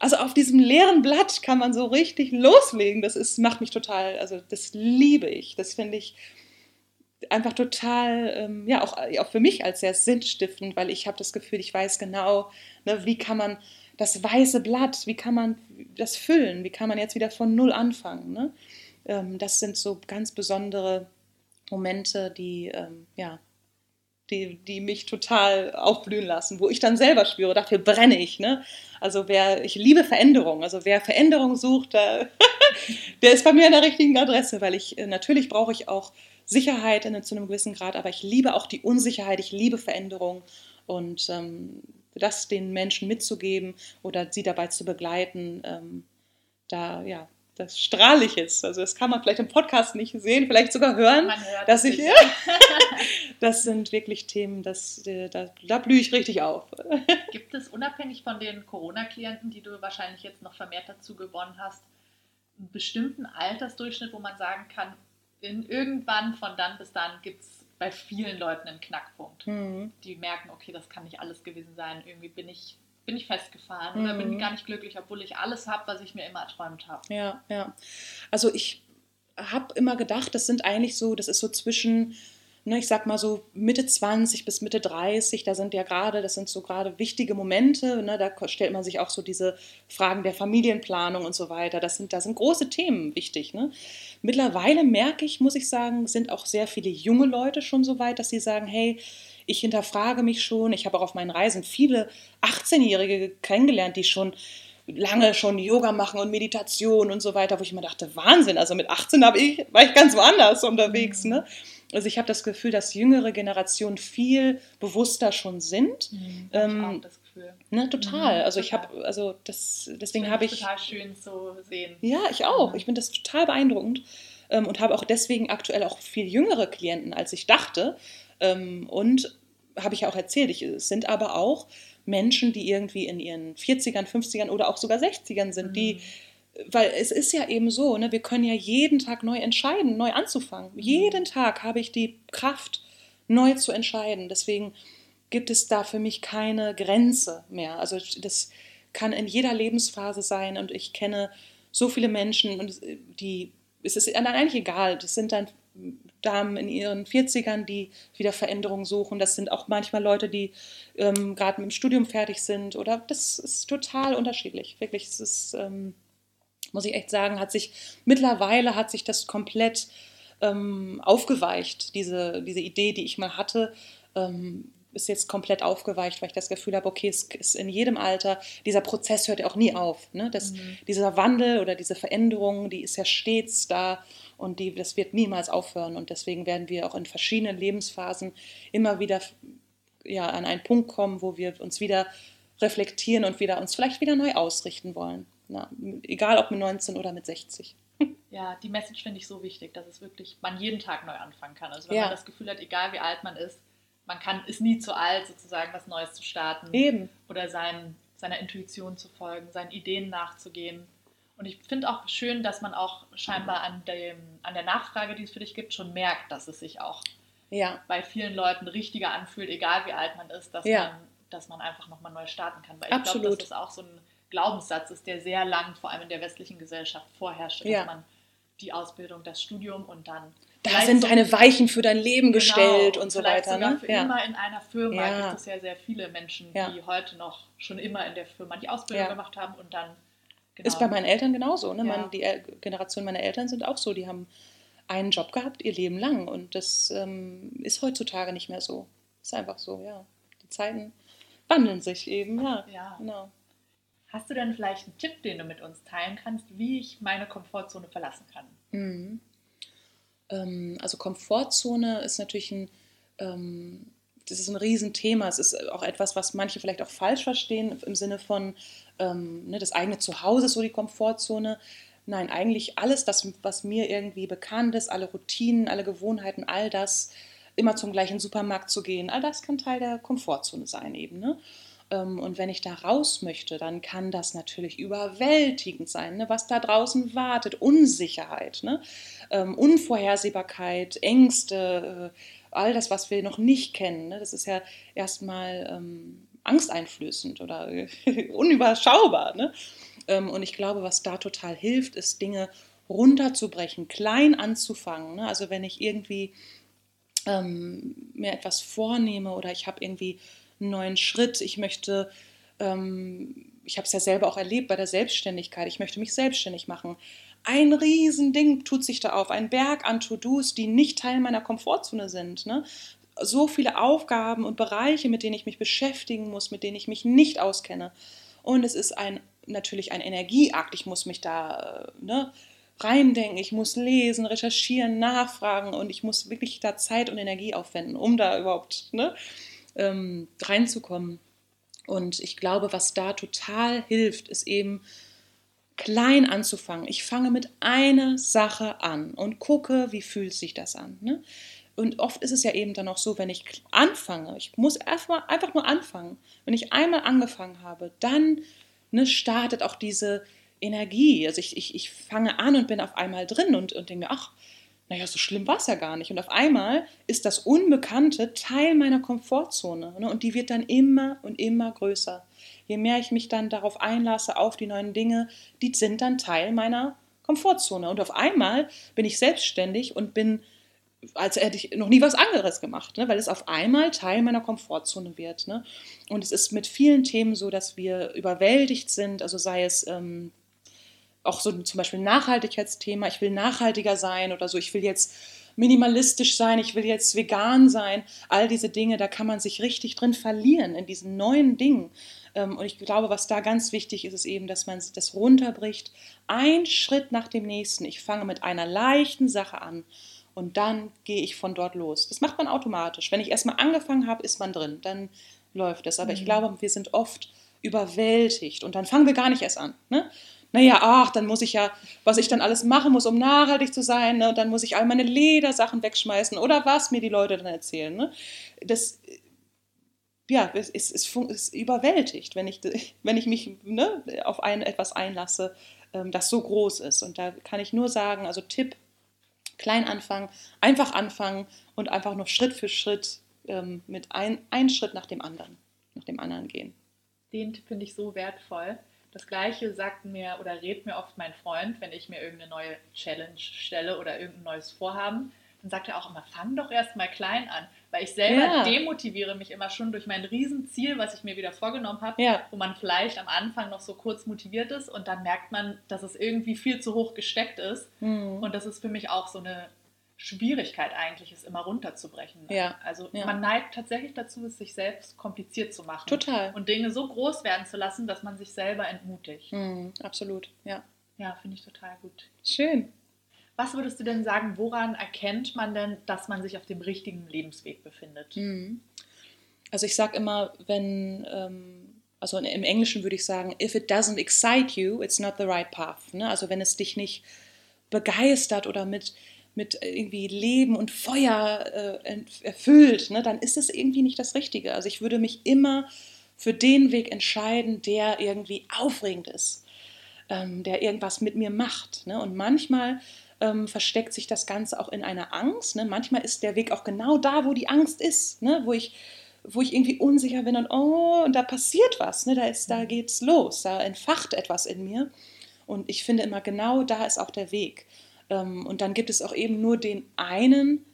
also auf diesem leeren Blatt kann man so richtig loslegen. Das ist, macht mich total, also das liebe ich. Das finde ich einfach total, ähm, ja, auch, auch für mich als sehr sinnstiftend, weil ich habe das Gefühl, ich weiß genau, ne, wie kann man das weiße Blatt, wie kann man das füllen, wie kann man jetzt wieder von Null anfangen. Ne? Ähm, das sind so ganz besondere Momente, die, ähm, ja, die, die mich total aufblühen lassen, wo ich dann selber spüre, dafür brenne ich. Ne? Also wer, ich liebe Veränderung, also wer Veränderung sucht, der, [LAUGHS] der ist bei mir an der richtigen Adresse, weil ich, äh, natürlich brauche ich auch Sicherheit in, zu einem gewissen Grad, aber ich liebe auch die Unsicherheit, ich liebe Veränderung und ähm, das den Menschen mitzugeben oder sie dabei zu begleiten, ähm, da ja, das strahle ich jetzt. Also das kann man vielleicht im Podcast nicht sehen, vielleicht sogar hören, dass ich ja, [LAUGHS] [LAUGHS] das sind wirklich Themen, das, äh, da, da blühe ich richtig auf. [LAUGHS] Gibt es unabhängig von den Corona-Klienten, die du wahrscheinlich jetzt noch vermehrt dazu gewonnen hast, einen bestimmten Altersdurchschnitt, wo man sagen kann, in irgendwann von dann bis dann gibt es bei vielen Leuten einen Knackpunkt. Mhm. Die merken, okay, das kann nicht alles gewesen sein. Irgendwie bin ich, bin ich festgefahren mhm. oder bin ich gar nicht glücklich, obwohl ich alles habe, was ich mir immer erträumt habe. Ja, ja. Also ich habe immer gedacht, das sind eigentlich so, das ist so zwischen ne, ich sag mal so Mitte 20 bis Mitte 30, da sind ja gerade, das sind so gerade wichtige Momente, ne, da stellt man sich auch so diese Fragen der Familienplanung und so weiter. Das sind, da sind große Themen wichtig. Ne? Mittlerweile merke ich, muss ich sagen, sind auch sehr viele junge Leute schon so weit, dass sie sagen, hey, ich hinterfrage mich schon. Ich habe auch auf meinen Reisen viele 18-Jährige kennengelernt, die schon lange schon Yoga machen und Meditation und so weiter, wo ich mir dachte, Wahnsinn, also mit 18 ich, war ich ganz woanders unterwegs. Ne? Also ich habe das Gefühl, dass jüngere Generationen viel bewusster schon sind. Mhm, ähm, auch das Gefühl. Ne, total. Mhm, also total. ich habe, also das, deswegen habe ich. Total schön zu sehen. Ja, ich auch. Mhm. Ich finde das total beeindruckend ähm, und habe auch deswegen aktuell auch viel jüngere Klienten, als ich dachte. Ähm, und habe ich ja auch erzählt, ich, es sind aber auch Menschen, die irgendwie in ihren 40ern, 50ern oder auch sogar 60ern sind, die mhm weil es ist ja eben so, ne, wir können ja jeden Tag neu entscheiden, neu anzufangen. Mhm. Jeden Tag habe ich die Kraft, neu zu entscheiden. Deswegen gibt es da für mich keine Grenze mehr. Also das kann in jeder Lebensphase sein und ich kenne so viele Menschen und die, es ist eigentlich egal, das sind dann Damen in ihren 40ern, die wieder Veränderungen suchen. Das sind auch manchmal Leute, die ähm, gerade mit dem Studium fertig sind oder das ist total unterschiedlich. Wirklich, es ist... Ähm, muss ich echt sagen, hat sich mittlerweile hat sich das komplett ähm, aufgeweicht, diese, diese Idee, die ich mal hatte. Ähm, ist jetzt komplett aufgeweicht, weil ich das Gefühl habe, okay, es ist in jedem Alter, dieser Prozess hört ja auch nie auf. Ne? Das, mhm. Dieser Wandel oder diese Veränderung, die ist ja stets da und die, das wird niemals aufhören. Und deswegen werden wir auch in verschiedenen Lebensphasen immer wieder ja, an einen Punkt kommen, wo wir uns wieder reflektieren und wieder, uns vielleicht wieder neu ausrichten wollen. Na, egal ob mit 19 oder mit 60. [LAUGHS] Ja, die Message finde ich so wichtig, dass es wirklich man jeden Tag neu anfangen kann. Also wenn ja. man das Gefühl hat, egal wie alt man ist, man kann, ist nie zu alt, sozusagen was Neues zu starten. Eben. Oder sein, seiner Intuition zu folgen, seinen Ideen nachzugehen. Und ich finde auch schön, dass man auch scheinbar an, dem, an der Nachfrage, die es für dich gibt, schon merkt, dass es sich auch ja. bei vielen Leuten richtiger anfühlt, egal wie alt man ist, dass, ja. man, dass man einfach nochmal neu starten kann. Weil ich glaube, das auch so ein Glaubenssatz ist, der sehr lang, vor allem in der westlichen Gesellschaft, vorherrscht, ja. dass man die Ausbildung, das Studium und dann. Da sind deine Weichen für dein Leben genau, gestellt und so weiter. Sogar ne? Für ja. immer in einer Firma ja. gibt es ja sehr viele Menschen, die heute noch schon immer in der Firma die Ausbildung gemacht haben und dann. Genau. Ist bei meinen Eltern genauso. Ne? Man, die Generation meiner Eltern sind auch so. Die haben einen Job gehabt ihr Leben lang und das ähm, ist heutzutage nicht mehr so. Ist einfach so, ja. Die Zeiten wandeln sich eben, ja. Ja. Genau. Hast du denn vielleicht einen Tipp, den du mit uns teilen kannst, wie ich meine Komfortzone verlassen kann? Mhm. Ähm, also Komfortzone ist natürlich ein, ähm, das ist ein Riesenthema. Es ist auch etwas, was manche vielleicht auch falsch verstehen im Sinne von ähm, ne, das eigene Zuhause ist so die Komfortzone. Nein, eigentlich alles, das, was mir irgendwie bekannt ist, alle Routinen, alle Gewohnheiten, all das, immer zum gleichen Supermarkt zu gehen, all das kann Teil der Komfortzone sein eben. Ne? Ähm, und wenn ich da raus möchte, dann kann das natürlich überwältigend sein, ne? was da draußen wartet. Unsicherheit, ne? ähm, Unvorhersehbarkeit, Ängste, äh, all das, was wir noch nicht kennen. Ne? Das ist ja erstmal ähm, angsteinflößend oder [LAUGHS] unüberschaubar. Ne? Ähm, und ich glaube, was da total hilft, ist Dinge runterzubrechen, klein anzufangen. Ne? Also wenn ich irgendwie ähm, mir etwas vornehme oder ich habe irgendwie einen neuen Schritt. Ich möchte, ähm, ich habe es ja selber auch erlebt bei der Selbstständigkeit, ich möchte mich selbstständig machen. Ein Riesending tut sich da auf, ein Berg an To-Dos, die nicht Teil meiner Komfortzone sind. Ne? So viele Aufgaben und Bereiche, mit denen ich mich beschäftigen muss, mit denen ich mich nicht auskenne. Und es ist ein, natürlich ein Energieakt. Ich muss mich da äh, ne, reindenken, ich muss lesen, recherchieren, nachfragen und ich muss wirklich da Zeit und Energie aufwenden, um da überhaupt ne, ähm, reinzukommen. Und ich glaube, was da total hilft, ist eben klein anzufangen. Ich fange mit einer Sache an und gucke, wie fühlt sich das an. Ne? Und oft ist es ja eben dann auch so, wenn ich anfange, ich muss erstmal einfach nur anfangen. Wenn ich einmal angefangen habe, dann ne, startet auch diese Energie. Also ich, ich, ich fange an und bin auf einmal drin und, und denke mir, ach, naja, so schlimm war es ja gar nicht. Und auf einmal ist das Unbekannte Teil meiner Komfortzone. Ne? Und die wird dann immer und immer größer. Je mehr ich mich dann darauf einlasse, auf die neuen Dinge, die sind dann Teil meiner Komfortzone. Und auf einmal bin ich selbstständig und bin, als hätte ich noch nie was anderes gemacht, ne? weil es auf einmal Teil meiner Komfortzone wird. Ne? Und es ist mit vielen Themen so, dass wir überwältigt sind, also sei es ähm, auch so zum Beispiel Nachhaltigkeitsthema, ich will nachhaltiger sein oder so, ich will jetzt minimalistisch sein, ich will jetzt vegan sein, all diese Dinge, da kann man sich richtig drin verlieren in diesen neuen Dingen. Ähm, und ich glaube, was da ganz wichtig ist, ist eben, dass man das runterbricht, ein Schritt nach dem nächsten. Ich fange mit einer leichten Sache an und dann gehe ich von dort los. Das macht man automatisch. Wenn ich erstmal angefangen habe, ist man drin, dann läuft es. Aber mhm. ich glaube, wir sind oft überwältigt und dann fangen wir gar nicht erst an. Ne? Naja, ach, dann muss ich ja, was ich dann alles machen muss, um nachhaltig zu sein, ne? dann muss ich all meine Ledersachen wegschmeißen oder was mir die Leute dann erzählen. Ne? Das, ja, es ist, es ist überwältigt, wenn ich, [LAUGHS] wenn ich mich ne, auf ein, etwas einlasse, ähm, das so groß ist. Und da kann ich nur sagen, also Tipp, klein anfangen, einfach anfangen und einfach noch Schritt für Schritt ähm, mit ein, ein Schritt nach dem anderen, nach dem anderen gehen. Den Tipp finde ich so wertvoll. Das gleiche sagt mir oder redet mir oft mein Freund, wenn ich mir irgendeine neue Challenge stelle oder irgendein neues Vorhaben. Dann sagt er auch immer, fang doch erst mal klein an. Weil ich selber ja. demotiviere mich immer schon durch mein Riesenziel, was ich mir wieder vorgenommen habe, ja. wo man vielleicht am Anfang noch so kurz motiviert ist und dann merkt man, dass es irgendwie viel zu hoch gesteckt ist. Mhm. Und das ist für mich auch so eine Schwierigkeit eigentlich ist, immer runterzubrechen. Ja. Also ja. man neigt tatsächlich dazu, es sich selbst kompliziert zu machen. Total. Und Dinge so groß werden zu lassen, dass man sich selber entmutigt. Mhm, absolut, ja. Ja, finde ich total gut. Schön. Was würdest du denn sagen, woran erkennt man denn, dass man sich auf dem richtigen Lebensweg befindet? Mhm. Also ich sage immer, wenn, ähm, also im Englischen würde ich sagen, if it doesn't excite you, it's not the right path. Ne? Also wenn es dich nicht begeistert oder mit, mit irgendwie Leben und Feuer äh, erfüllt, ne, dann ist es irgendwie nicht das Richtige. Also ich würde mich immer für den Weg entscheiden, der irgendwie aufregend ist, ähm, der irgendwas mit mir macht. Ne? Und manchmal ähm, versteckt sich das Ganze auch in einer Angst. Ne? Manchmal ist der Weg auch genau da, wo die Angst ist, ne? wo ich wo ich irgendwie unsicher bin und oh, und da passiert was, ne? da, ist, da geht's los, da entfacht etwas in mir. Und ich finde immer, genau da ist auch der Weg. Ähm, und dann gibt es auch eben nur den einen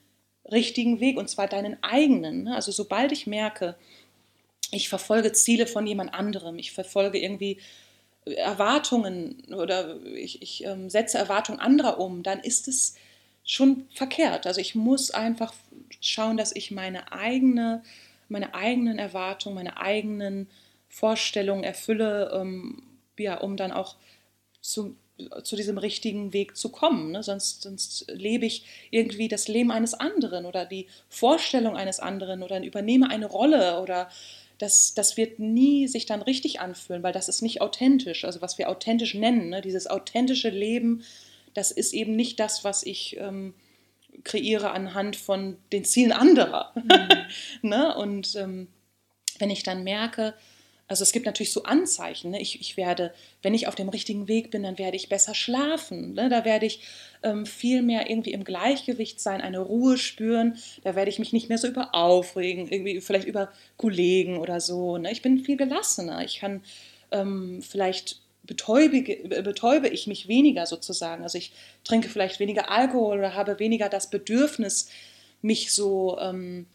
richtigen Weg, und zwar deinen eigenen. Ne? Also sobald ich merke, ich verfolge Ziele von jemand anderem, ich verfolge irgendwie Erwartungen oder ich, ich ähm, setze Erwartungen anderer um, dann ist es schon verkehrt. Also ich muss einfach schauen, dass ich meine eigene meine eigenen Erwartungen, meine eigenen Vorstellungen erfülle, ähm, ja, um dann auch zu, zu diesem richtigen Weg zu kommen. Ne? Sonst, sonst lebe ich irgendwie das Leben eines anderen oder die Vorstellung eines anderen oder übernehme eine Rolle oder das, das wird nie sich dann richtig anfühlen, weil das ist nicht authentisch. Also was wir authentisch nennen, ne? dieses authentische Leben, das ist eben nicht das, was ich ähm, kreiere anhand von den Zielen anderer. Mhm. [LAUGHS] ne? Und ähm, wenn ich dann merke, also es gibt natürlich so Anzeichen. Ne? Ich, ich werde, wenn ich auf dem richtigen Weg bin, dann werde ich besser schlafen. Ne? Da werde ich ähm, viel mehr irgendwie im Gleichgewicht sein, eine Ruhe spüren. Da werde ich mich nicht mehr so über aufregen, irgendwie vielleicht über Kollegen oder so. Ne? Ich bin viel gelassener. Ich kann ähm, vielleicht betäube, betäube ich mich weniger sozusagen. Also ich trinke vielleicht weniger Alkohol oder habe weniger das Bedürfnis, mich so ähm,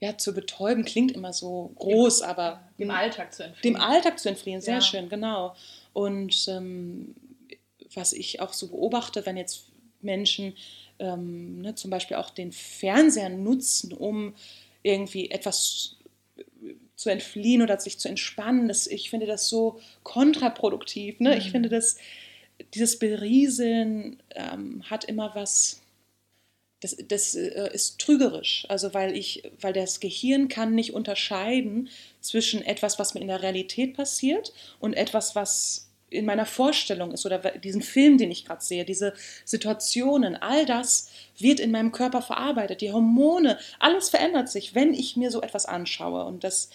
ja, zu betäuben. Klingt immer so groß, dem, aber dem Alltag zu entfliehen. Dem Alltag zu entfliehen, sehr ja. schön, genau. Und ähm, was ich auch so beobachte, wenn jetzt Menschen ähm, ne, zum Beispiel auch den Fernseher nutzen, um irgendwie etwas zu entfliehen oder sich zu entspannen. Das, ich finde das so kontraproduktiv. Ne? Mhm. Ich finde, dass dieses Berieseln ähm, hat immer was, das, das äh, ist trügerisch. Also weil ich, weil das Gehirn kann nicht unterscheiden zwischen etwas, was mir in der Realität passiert und etwas, was in meiner Vorstellung ist oder diesen Film, den ich gerade sehe, diese Situationen, all das wird in meinem Körper verarbeitet, die Hormone, alles verändert sich, wenn ich mir so etwas anschaue. Und das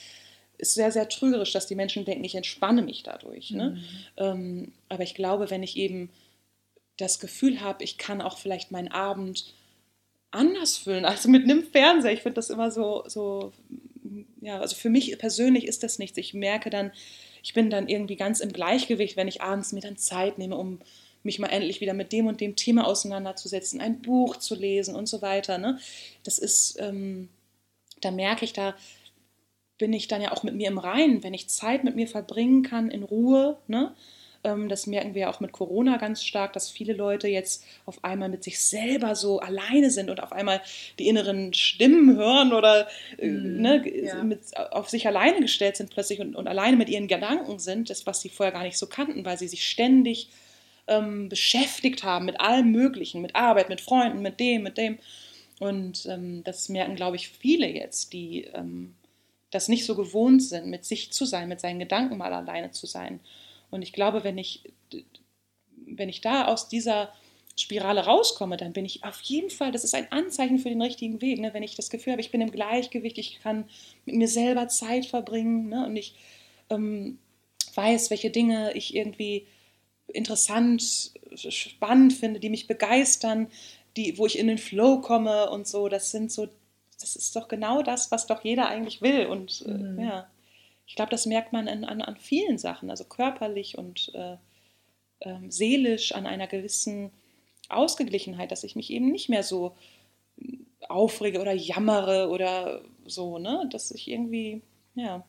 ist sehr, sehr trügerisch, dass die Menschen denken, ich entspanne mich dadurch. Ne? Mhm. Ähm, aber ich glaube, wenn ich eben das Gefühl habe, ich kann auch vielleicht meinen Abend anders füllen, also mit einem Fernseher. Ich finde das immer so, so, ja, also für mich persönlich ist das nichts. Ich merke dann, ich bin dann irgendwie ganz im Gleichgewicht, wenn ich abends mir dann Zeit nehme, um mich mal endlich wieder mit dem und dem Thema auseinanderzusetzen, ein Buch zu lesen und so weiter. Ne? Das ist, ähm, da merke ich, da bin ich dann ja auch mit mir im Reinen, wenn ich Zeit mit mir verbringen kann, in Ruhe. Ne? Ähm, das merken wir auch mit Corona ganz stark, dass viele Leute jetzt auf einmal mit sich selber so alleine sind und auf einmal die inneren Stimmen hören oder mm, ne, ja. mit, auf sich alleine gestellt sind plötzlich und, und alleine mit ihren Gedanken sind, das, was sie vorher gar nicht so kannten, weil sie sich ständig ähm, beschäftigt haben mit allem Möglichen, mit Arbeit, mit Freunden, mit dem, mit dem. Und ähm, das merken, glaube ich, viele jetzt, die ähm, das nicht so gewohnt sind, mit sich zu sein, mit seinen Gedanken mal alleine zu sein. Und ich glaube, wenn ich, wenn ich da aus dieser Spirale rauskomme, dann bin ich auf jeden Fall, das ist ein Anzeichen für den richtigen Weg. Ne? Wenn ich das Gefühl habe, ich bin im Gleichgewicht, ich kann mit mir selber Zeit verbringen ne? und ich ähm, weiß, welche Dinge ich irgendwie interessant, spannend finde, die mich begeistern, die, wo ich in den Flow komme und so. Das sind so, das ist doch genau das, was doch jeder eigentlich will. Und äh, mhm. ja ich glaube, das merkt man an, an, an, vielen Sachen, also körperlich und äh, äh, seelisch an einer gewissen Ausgeglichenheit, dass ich mich eben nicht mehr so aufrege oder jammere oder so, ne? Dass ich irgendwie, ja.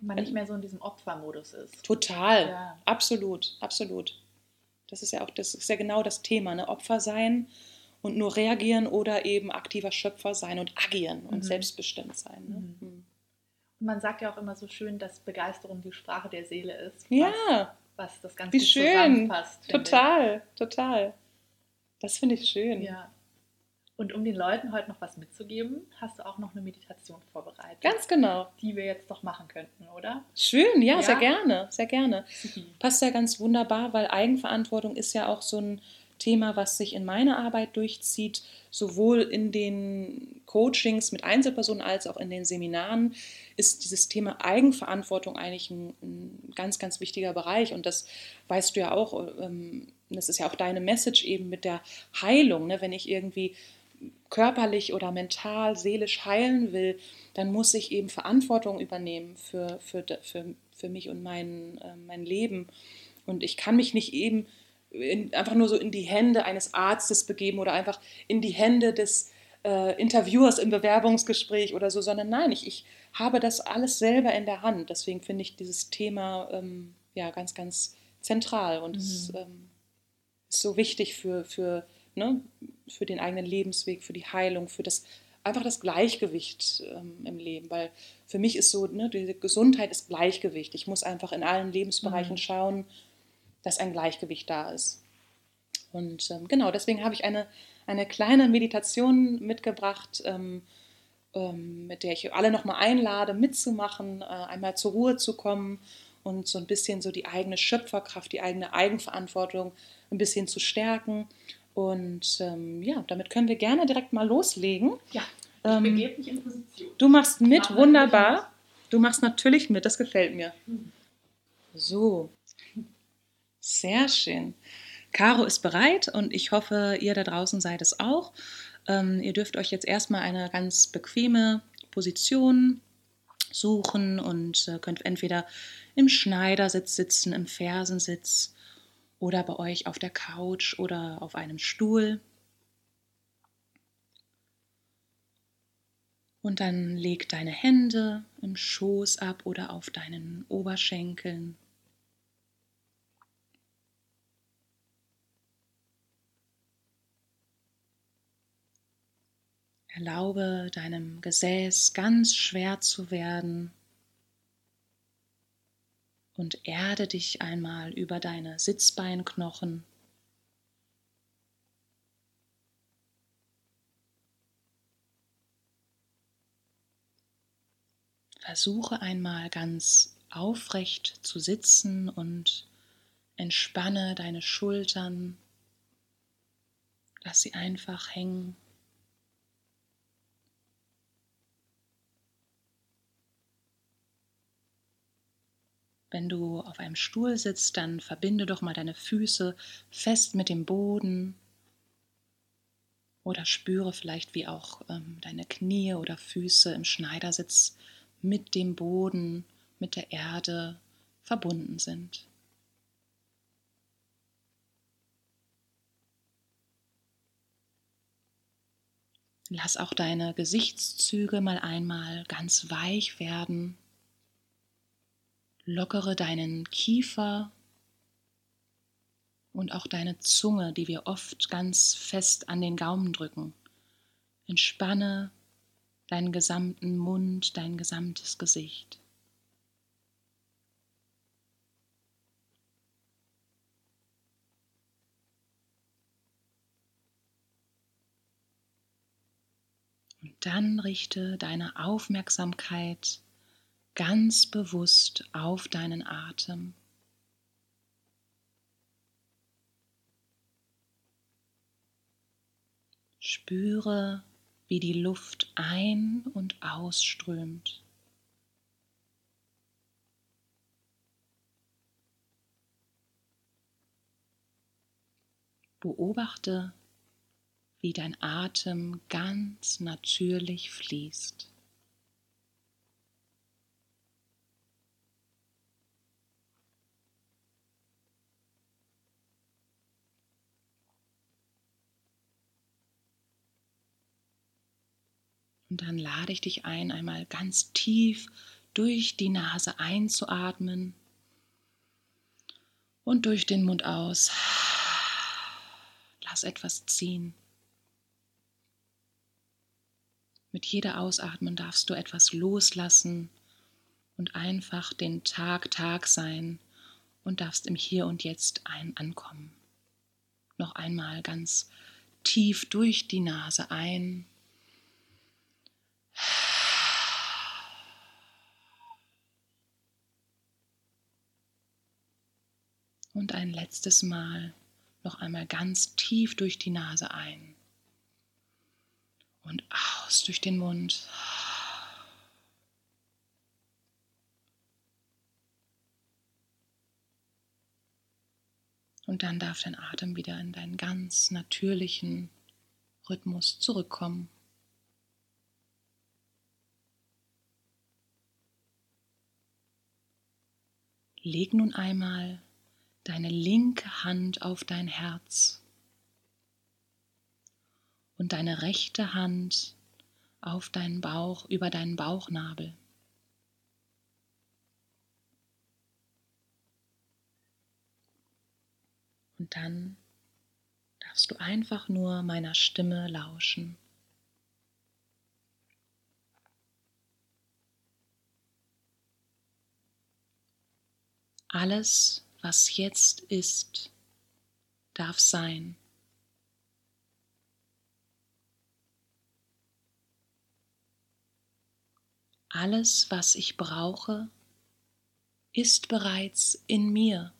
Man nicht mehr so in diesem Opfermodus ist. Total, ja. absolut, absolut. Das ist ja auch, das ist ja genau das Thema, ne? Opfer sein und nur reagieren oder eben aktiver Schöpfer sein und agieren und Mhm. selbstbestimmt sein. Ne? Mhm. Mhm. Man sagt ja auch immer so schön, dass Begeisterung die Sprache der Seele ist. Ja, Was, was das Ganze Wie schön. finde ich. total, total. Das finde ich schön. Ja. Und um den Leuten heute noch was mitzugeben, hast du auch noch eine Meditation vorbereitet, Ganz genau. die wir jetzt doch machen könnten, oder? Schön, ja, Ja. sehr gerne, sehr gerne. Supi. Passt ja ganz wunderbar, weil Eigenverantwortung ist ja auch so ein Thema, was sich in meiner Arbeit durchzieht, sowohl in den Coachings mit Einzelpersonen als auch in den Seminaren, ist dieses Thema Eigenverantwortung eigentlich ein, ein ganz, ganz wichtiger Bereich. Und das weißt du ja auch, ähm, das ist ja auch deine Message eben mit der Heilung. Ne? Wenn ich irgendwie körperlich oder mental, seelisch heilen will, dann muss ich eben Verantwortung übernehmen für, für, für, für mich und mein, äh, mein Leben. Und ich kann mich nicht eben in, einfach nur so in die Hände eines Arztes begeben oder einfach in die Hände des äh, Interviewers im Bewerbungsgespräch oder so, sondern nein, ich, ich habe das alles selber in der Hand. Deswegen finde ich dieses Thema ähm, ja ganz, ganz zentral und es Mhm. ähm, ist so wichtig für, für, ne, für den eigenen Lebensweg, für die Heilung, für das einfach das Gleichgewicht ähm, im Leben, weil für mich ist so, ne, die Gesundheit ist Gleichgewicht. Ich muss einfach in allen Lebensbereichen Mhm. schauen, dass ein Gleichgewicht da ist. Und ähm, genau, deswegen habe ich eine, eine kleine Meditation mitgebracht, ähm, ähm, mit der ich alle nochmal einlade, mitzumachen, äh, einmal zur Ruhe zu kommen und so ein bisschen so die eigene Schöpferkraft, die eigene Eigenverantwortung ein bisschen zu stärken. Und ähm, ja, damit können wir gerne direkt mal loslegen. Ja, ich Ähm, begebe mich in Position. Du machst mit, Mach wunderbar. Du machst natürlich mit, das gefällt mir. Mhm. So, sehr schön. Caro ist bereit und ich hoffe, ihr da draußen seid es auch. Ähm, ihr dürft euch jetzt erstmal eine ganz bequeme Position suchen und äh, könnt entweder im Schneidersitz sitzen, im Fersensitz oder bei euch auf der Couch oder auf einem Stuhl. Und dann leg deine Hände im Schoß ab oder auf deinen Oberschenkeln. Erlaube deinem Gesäß ganz schwer zu werden und erde dich einmal über deine Sitzbeinknochen. Versuche einmal ganz aufrecht zu sitzen und entspanne deine Schultern. Lass sie einfach hängen. Wenn du auf einem Stuhl sitzt, dann verbinde doch mal deine Füße fest mit dem Boden oder spüre vielleicht, wie auch ähm, deine Knie oder Füße im Schneidersitz mit dem Boden, mit der Erde verbunden sind. Lass auch deine Gesichtszüge mal einmal ganz weich werden. Lockere deinen Kiefer und auch deine Zunge, die wir oft ganz fest an den Gaumen drücken. Entspanne deinen gesamten Mund, dein gesamtes Gesicht. Und dann richte deine Aufmerksamkeit ganz bewusst auf deinen Atem. Spüre, wie die Luft ein- und ausströmt. Beobachte, wie dein Atem ganz natürlich fließt. Und dann lade ich dich ein, einmal ganz tief durch die Nase einzuatmen und durch den Mund aus. Lass etwas ziehen. Mit jeder Ausatmung darfst du etwas loslassen und einfach den Tag Tag sein und darfst im Hier und Jetzt ein ankommen. Noch einmal ganz tief durch die Nase ein. Und ein letztes Mal noch einmal ganz tief durch die Nase ein und aus durch den Mund. Und dann darf dein Atem wieder in deinen ganz natürlichen Rhythmus zurückkommen. Leg nun einmal deine linke Hand auf dein Herz und deine rechte Hand auf deinen Bauch, über deinen Bauchnabel. Und dann darfst du einfach nur meiner Stimme lauschen. Alles, was jetzt ist, darf sein. Alles, was ich brauche, ist bereits in mir.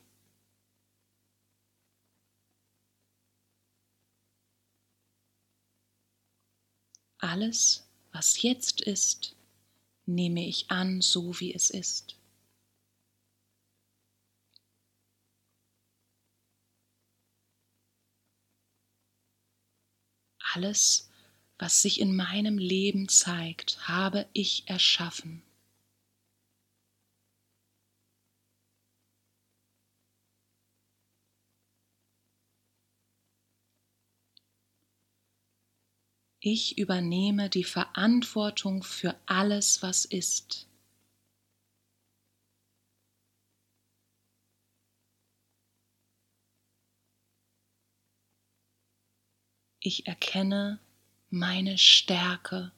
Alles, was jetzt ist, nehme ich an, so wie es ist. Alles, was sich in meinem Leben zeigt, habe ich erschaffen. Ich übernehme die Verantwortung für alles, was ist. Ich erkenne meine Stärke,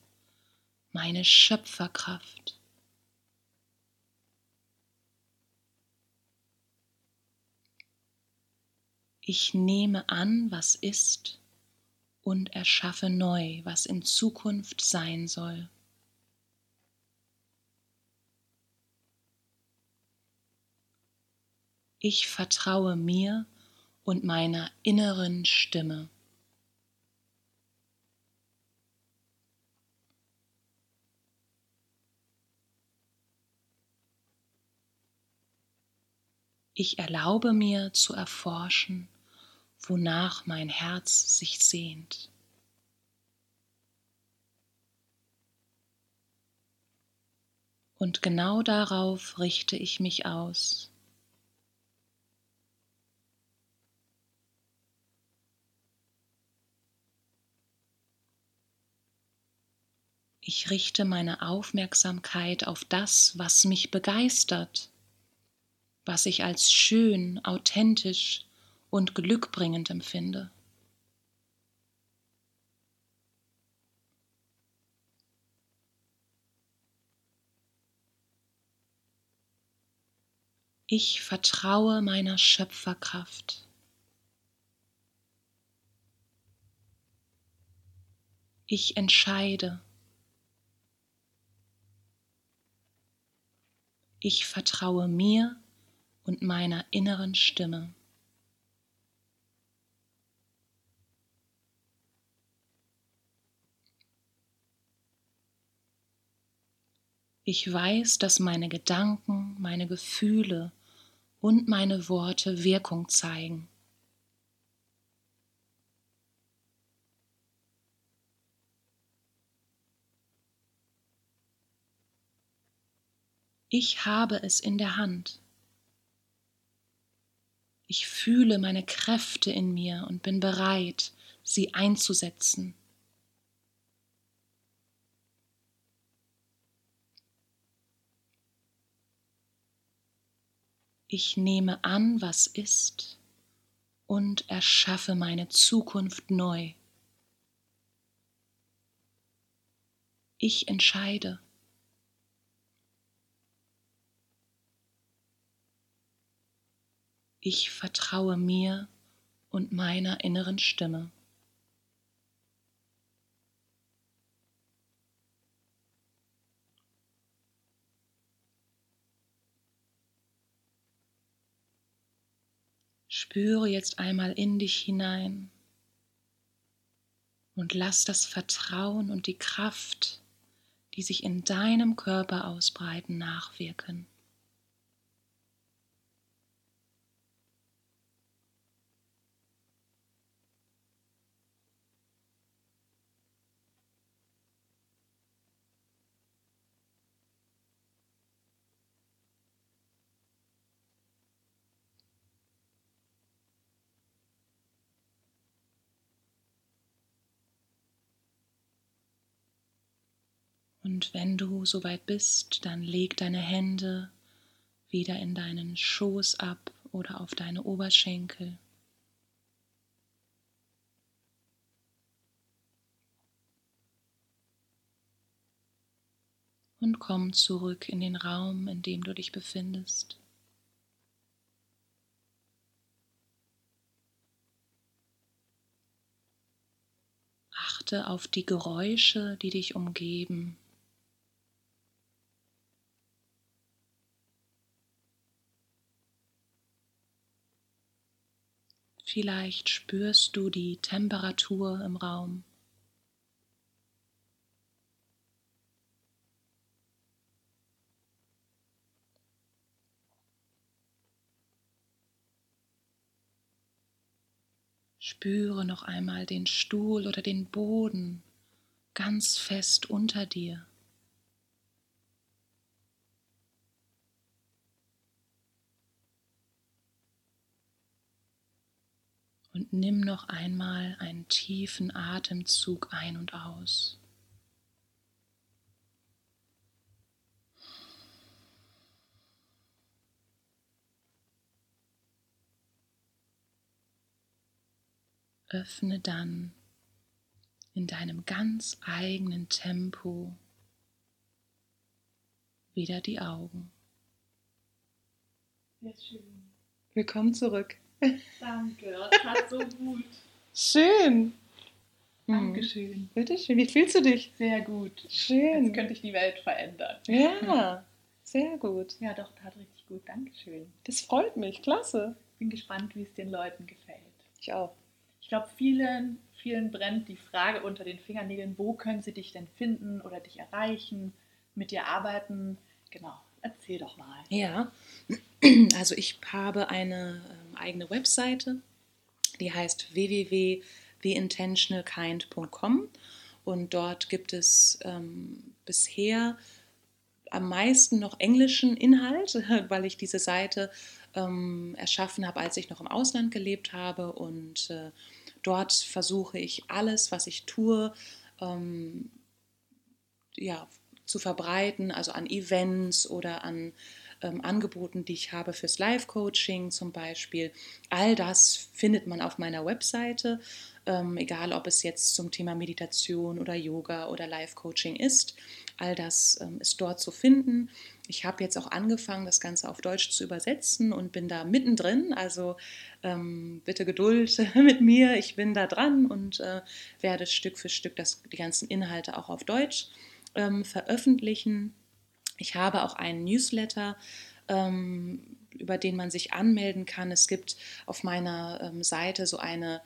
meine Schöpferkraft. Ich nehme an, was ist und erschaffe neu, was in Zukunft sein soll. Ich vertraue mir und meiner inneren Stimme. Ich erlaube mir zu erforschen, wonach mein Herz sich sehnt. Und genau darauf richte ich mich aus. Ich richte meine Aufmerksamkeit auf das, was mich begeistert was ich als schön, authentisch und glückbringend empfinde. Ich vertraue meiner Schöpferkraft. Ich entscheide. Ich vertraue mir und meiner inneren Stimme. Ich weiß, dass meine Gedanken, meine Gefühle und meine Worte Wirkung zeigen. Ich habe es in der Hand. Ich fühle meine Kräfte in mir und bin bereit, sie einzusetzen. Ich nehme an, was ist und erschaffe meine Zukunft neu. Ich entscheide. Ich vertraue mir und meiner inneren Stimme. Spüre jetzt einmal in dich hinein und lass das Vertrauen und die Kraft, die sich in deinem Körper ausbreiten, nachwirken. Und wenn du soweit bist, dann leg deine Hände wieder in deinen Schoß ab oder auf deine Oberschenkel. Und komm zurück in den Raum, in dem du dich befindest. Achte auf die Geräusche, die dich umgeben. Vielleicht spürst du die Temperatur im Raum. Spüre noch einmal den Stuhl oder den Boden ganz fest unter dir. Und nimm noch einmal einen tiefen Atemzug ein und aus. Öffne dann in deinem ganz eigenen Tempo wieder die Augen. Schön. Willkommen zurück. Danke, das hat so gut. Schön. Dankeschön. Hm. Bitte schön. Wie fühlst du dich? Sehr gut. Schön. Jetzt könnte ich die Welt verändern. Ja, sehr gut. Ja, doch, tat richtig gut. Dankeschön. Das freut mich. Klasse. Bin gespannt, wie es den Leuten gefällt. Ich auch. Ich glaube, vielen, vielen brennt die Frage unter den Fingernägeln, wo können sie dich denn finden oder dich erreichen, mit dir arbeiten? Genau, erzähl doch mal. Ja, also ich habe eine eigene Webseite, die heißt www.theintentionalkind.com und dort gibt es ähm, bisher am meisten noch englischen Inhalt, [LAUGHS] weil ich diese Seite ähm, erschaffen habe, als ich noch im Ausland gelebt habe. Und äh, dort versuche ich alles, was ich tue, ähm, ja, zu verbreiten, also an Events oder an ähm, Angeboten, die ich habe fürs Live-Coaching zum Beispiel. All das findet man auf meiner Webseite, ähm, egal ob es jetzt zum Thema Meditation oder Yoga oder Live-Coaching ist. All das ähm, ist dort zu finden. Ich habe jetzt auch angefangen, das Ganze auf Deutsch zu übersetzen und bin da mittendrin. Also ähm, bitte Geduld [LAUGHS] mit mir. Ich bin da dran und äh, werde Stück für Stück das, die ganzen Inhalte auch auf Deutsch ähm, veröffentlichen. Ich habe auch einen Newsletter, ähm, über den man sich anmelden kann. Es gibt auf meiner ähm, Seite so eine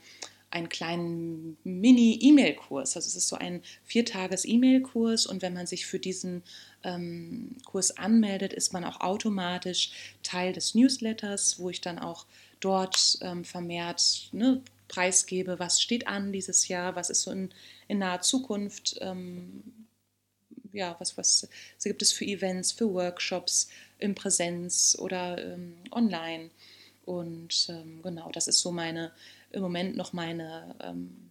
einen kleinen Mini-E-Mail-Kurs. Also es ist so ein Viertages-E-Mail-Kurs und wenn man sich für diesen ähm, Kurs anmeldet, ist man auch automatisch Teil des Newsletters, wo ich dann auch dort ähm, vermehrt ne, preisgebe, was steht an dieses Jahr, was ist so in, in naher Zukunft ähm, ja, was, was gibt es für Events, für Workshops in Präsenz oder ähm, online. Und ähm, genau, das ist so meine, im Moment noch meine ähm,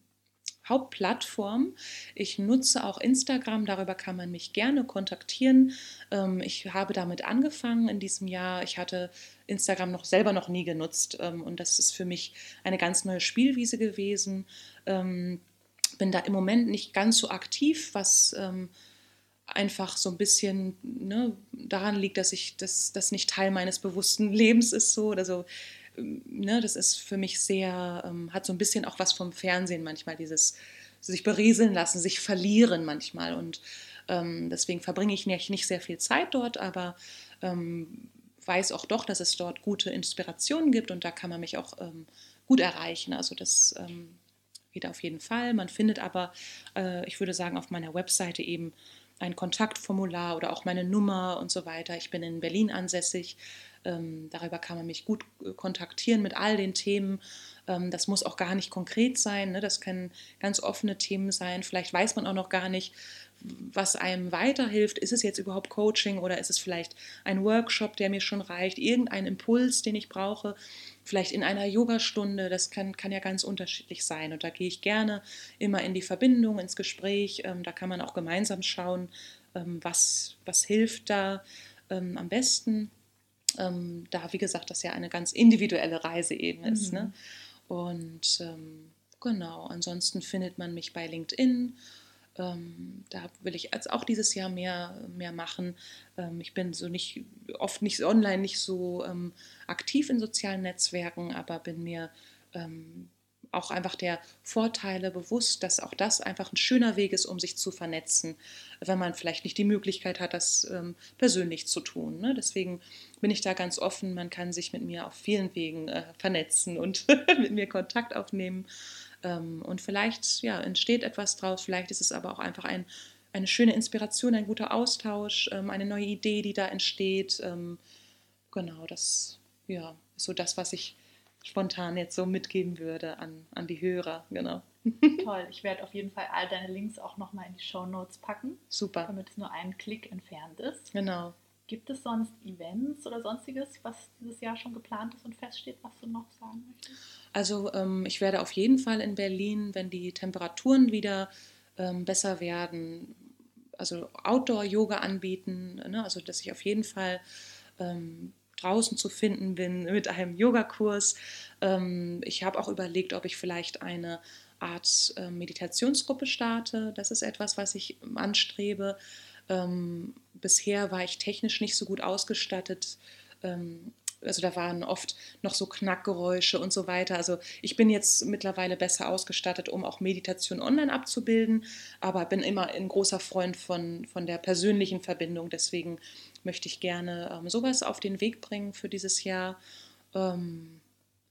Hauptplattform. Ich nutze auch Instagram, darüber kann man mich gerne kontaktieren. Ähm, ich habe damit angefangen in diesem Jahr. Ich hatte Instagram noch selber noch nie genutzt ähm, und das ist für mich eine ganz neue Spielwiese gewesen. Ähm, bin da im Moment nicht ganz so aktiv, was einfach so ein bisschen ne, daran liegt, dass ich das, das nicht Teil meines bewussten Lebens ist so oder so. Ähm, ne, das ist für mich sehr, ähm, hat so ein bisschen auch was vom Fernsehen manchmal, dieses sich berieseln lassen, sich verlieren manchmal. Und ähm, deswegen verbringe ich nicht, nicht sehr viel Zeit dort, aber ähm, weiß auch doch, dass es dort gute Inspirationen gibt und da kann man mich auch ähm, gut erreichen. Also das ähm, geht auf jeden Fall. Man findet aber, äh, ich würde sagen, auf meiner Webseite eben ein Kontaktformular oder auch meine Nummer und so weiter. Ich bin in Berlin ansässig. Ähm, darüber kann man mich gut äh, kontaktieren mit all den Themen. Ähm, das muss auch gar nicht konkret sein. Ne? Das können ganz offene Themen sein. Vielleicht weiß man auch noch gar nicht, was einem weiterhilft. Ist es jetzt überhaupt Coaching oder ist es vielleicht ein Workshop, der mir schon reicht? Irgendein Impuls, den ich brauche? Vielleicht in einer Yogastunde. Das kann, kann ja ganz unterschiedlich sein. Und da gehe ich gerne immer in die Verbindung, ins Gespräch. Ähm, da kann man auch gemeinsam schauen, was, was hilft da am besten ähm, da, wie gesagt, das ja eine ganz individuelle Reise eben ist. Ne? Mhm. Ne? Und ähm, genau, ansonsten findet man mich bei LinkedIn. Ähm, da will ich jetzt auch dieses Jahr mehr, mehr machen. Ähm, ich bin so nicht, oft nicht online, nicht so ähm, aktiv in sozialen Netzwerken, aber bin mir ähm, auch einfach der Vorteile bewusst, dass auch das einfach ein schöner Weg ist, um sich zu vernetzen, wenn man vielleicht nicht die Möglichkeit hat, das ähm, persönlich zu tun. Ne? Deswegen bin ich da ganz offen. Man kann sich mit mir auf vielen Wegen äh, vernetzen und [LAUGHS] mit mir Kontakt aufnehmen. Ähm, und vielleicht ja, entsteht etwas draus. Vielleicht ist es aber auch einfach ein, eine schöne Inspiration, ein guter Austausch, ähm, eine neue Idee, die da entsteht. Ähm, genau, das ja, ist so das, was ich spontan jetzt so mitgeben würde an, an die Hörer. Genau. Toll, ich werde auf jeden Fall all deine Links auch nochmal in die Show Notes packen. Super. Damit es nur einen Klick entfernt ist. Genau. Gibt es sonst Events oder sonstiges, was dieses Jahr schon geplant ist und feststeht, was du noch sagen möchtest? Also ähm, ich werde auf jeden Fall in Berlin, wenn die Temperaturen wieder ähm, besser werden, also Outdoor-Yoga anbieten, ne? also dass ich auf jeden Fall ähm, draußen zu finden bin mit einem Yogakurs. Ähm, ich habe auch überlegt, ob ich vielleicht eine Art äh, Meditationsgruppe starte. Das ist etwas, was ich anstrebe. Ähm, bisher war ich technisch nicht so gut ausgestattet. Ähm, also da waren oft noch so Knackgeräusche und so weiter. Also ich bin jetzt mittlerweile besser ausgestattet, um auch Meditation online abzubilden, aber bin immer ein großer Freund von, von der persönlichen Verbindung. Deswegen möchte ich gerne ähm, sowas auf den Weg bringen für dieses Jahr. Ähm,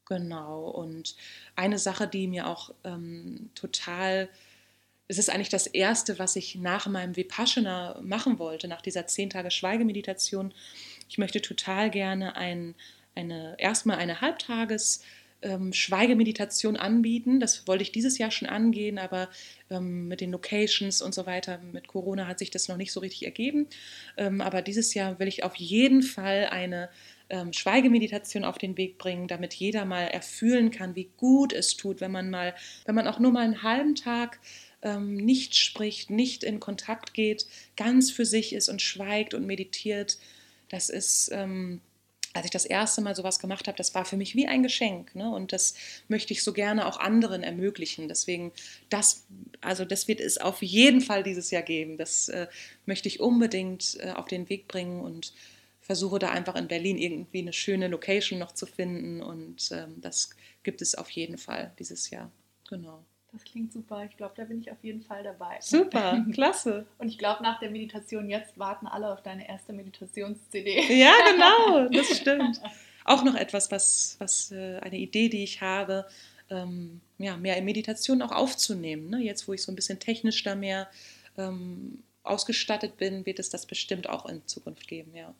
genau. Und eine Sache, die mir auch ähm, total, es ist eigentlich das Erste, was ich nach meinem Vipassana machen wollte, nach dieser zehn Tage Schweigemeditation. Ich möchte total gerne ein, eine, erstmal eine Halbtages- ähm, Schweigemeditation anbieten. Das wollte ich dieses Jahr schon angehen, aber ähm, mit den Locations und so weiter, mit Corona hat sich das noch nicht so richtig ergeben. Ähm, aber dieses Jahr will ich auf jeden Fall eine ähm, Schweigemeditation auf den Weg bringen, damit jeder mal erfühlen kann, wie gut es tut, wenn man mal, wenn man auch nur mal einen halben Tag ähm, nicht spricht, nicht in Kontakt geht, ganz für sich ist und schweigt und meditiert. Das ist ähm, als ich das erste Mal sowas gemacht habe, das war für mich wie ein Geschenk. Ne? Und das möchte ich so gerne auch anderen ermöglichen. Deswegen, das, also das wird es auf jeden Fall dieses Jahr geben. Das äh, möchte ich unbedingt äh, auf den Weg bringen und versuche da einfach in Berlin irgendwie eine schöne Location noch zu finden. Und ähm, das gibt es auf jeden Fall dieses Jahr. Genau. Das klingt super. Ich glaube, da bin ich auf jeden Fall dabei. Super, [LAUGHS] klasse. Und ich glaube, nach der Meditation jetzt warten alle auf deine erste Meditations-CD. Ja, genau, [LAUGHS] das stimmt. Auch noch etwas, was, was äh, eine Idee, die ich habe, ähm, ja, mehr in Meditation auch aufzunehmen. Ne? Jetzt, wo ich so ein bisschen technisch da mehr ähm, ausgestattet bin, wird es das bestimmt auch in Zukunft geben, ja.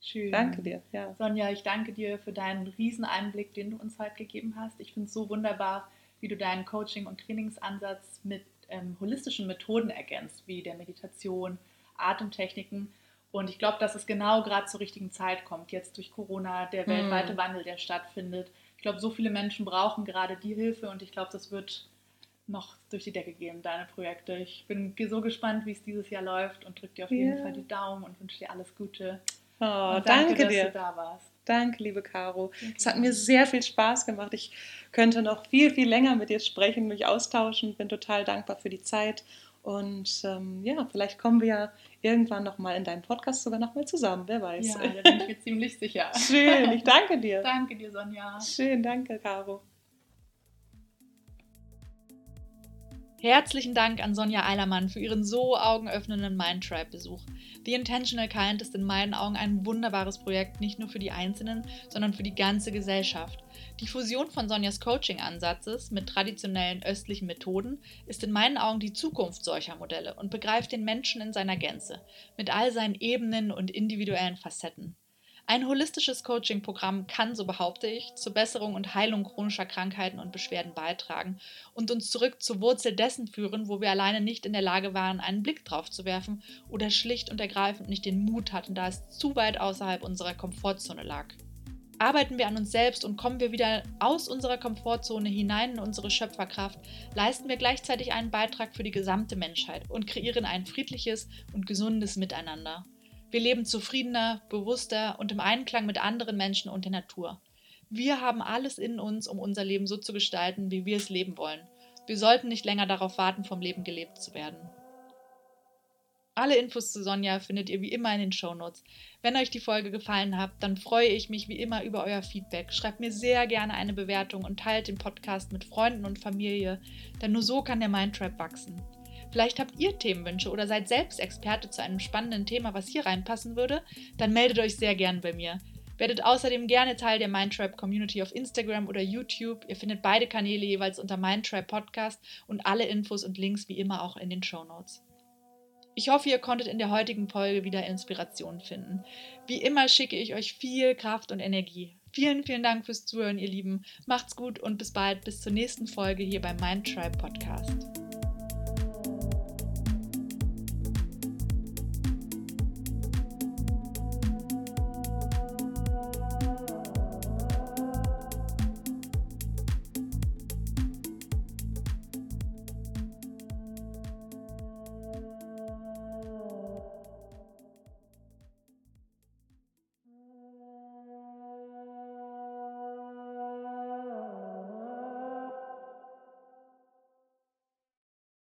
Schön. Danke dir. Ja. Sonja, ich danke dir für deinen Rieseneinblick, den du uns heute gegeben hast. Ich finde es so wunderbar, wie du deinen Coaching- und Trainingsansatz mit ähm, holistischen Methoden ergänzt, wie der Meditation, Atemtechniken. Und ich glaube, dass es genau gerade zur richtigen Zeit kommt, jetzt durch Corona, der weltweite mm. Wandel, der stattfindet. Ich glaube, so viele Menschen brauchen gerade die Hilfe und ich glaube, das wird noch durch die Decke gehen, deine Projekte. Ich bin so gespannt, wie es dieses Jahr läuft und drücke dir auf jeden Fall die Daumen und wünsche dir alles Gute. Oh, danke, danke, dass dir. du da warst. Danke, liebe Caro. Es hat mir sehr viel Spaß gemacht. Ich könnte noch viel, viel länger mit dir sprechen, mich austauschen. Bin total dankbar für die Zeit Und ähm, ja, vielleicht kommen wir ja irgendwann nochmal in deinem Podcast sogar nochmal zusammen, wer weiß. Ja, da bin ich mir ziemlich sicher. [LAUGHS] Schön, ich danke dir. danke dir, Sonja. Schön, danke, Caro. Herzlichen Dank an Sonja Eilermann für ihren so augenöffnenden Mindtribe-Besuch. The Intentional Kind ist in meinen Augen ein wunderbares Projekt, nicht nur für die Einzelnen, sondern für die ganze Gesellschaft. Die Fusion von Sonjas Coaching-Ansatzes mit traditionellen östlichen Methoden ist in meinen Augen die Zukunft solcher Modelle und begreift den Menschen in seiner Gänze, mit all seinen Ebenen und individuellen Facetten. Ein holistisches Coaching-Programm kann, so behaupte ich, zur Besserung und Heilung chronischer Krankheiten und Beschwerden beitragen und uns zurück zur Wurzel dessen führen, wo wir alleine nicht in der Lage waren, einen Blick drauf zu werfen oder schlicht und ergreifend nicht den Mut hatten, da es zu weit außerhalb unserer Komfortzone lag. Arbeiten wir an uns selbst und kommen wir wieder aus unserer Komfortzone hinein in unsere Schöpferkraft, leisten wir gleichzeitig einen Beitrag für die gesamte Menschheit und kreieren ein friedliches und gesundes Miteinander. Wir leben zufriedener, bewusster und im Einklang mit anderen Menschen und der Natur. Wir haben alles in uns, um unser Leben so zu gestalten, wie wir es leben wollen. Wir sollten nicht länger darauf warten, vom Leben gelebt zu werden. Alle Infos zu Sonja findet ihr wie immer in den Shownotes. Wenn euch die Folge gefallen hat, dann freue ich mich wie immer über euer Feedback. Schreibt mir sehr gerne eine Bewertung und teilt den Podcast mit Freunden und Familie, denn nur so kann der Mindtrap wachsen. Vielleicht habt ihr Themenwünsche oder seid selbst Experte zu einem spannenden Thema, was hier reinpassen würde, dann meldet euch sehr gern bei mir. Werdet außerdem gerne Teil der Mindtrap Community auf Instagram oder YouTube. Ihr findet beide Kanäle jeweils unter Mindtrap Podcast und alle Infos und Links wie immer auch in den Show Notes. Ich hoffe, ihr konntet in der heutigen Folge wieder Inspiration finden. Wie immer schicke ich euch viel Kraft und Energie. Vielen, vielen Dank fürs Zuhören, ihr Lieben. Macht's gut und bis bald, bis zur nächsten Folge hier beim Mindtribe Podcast.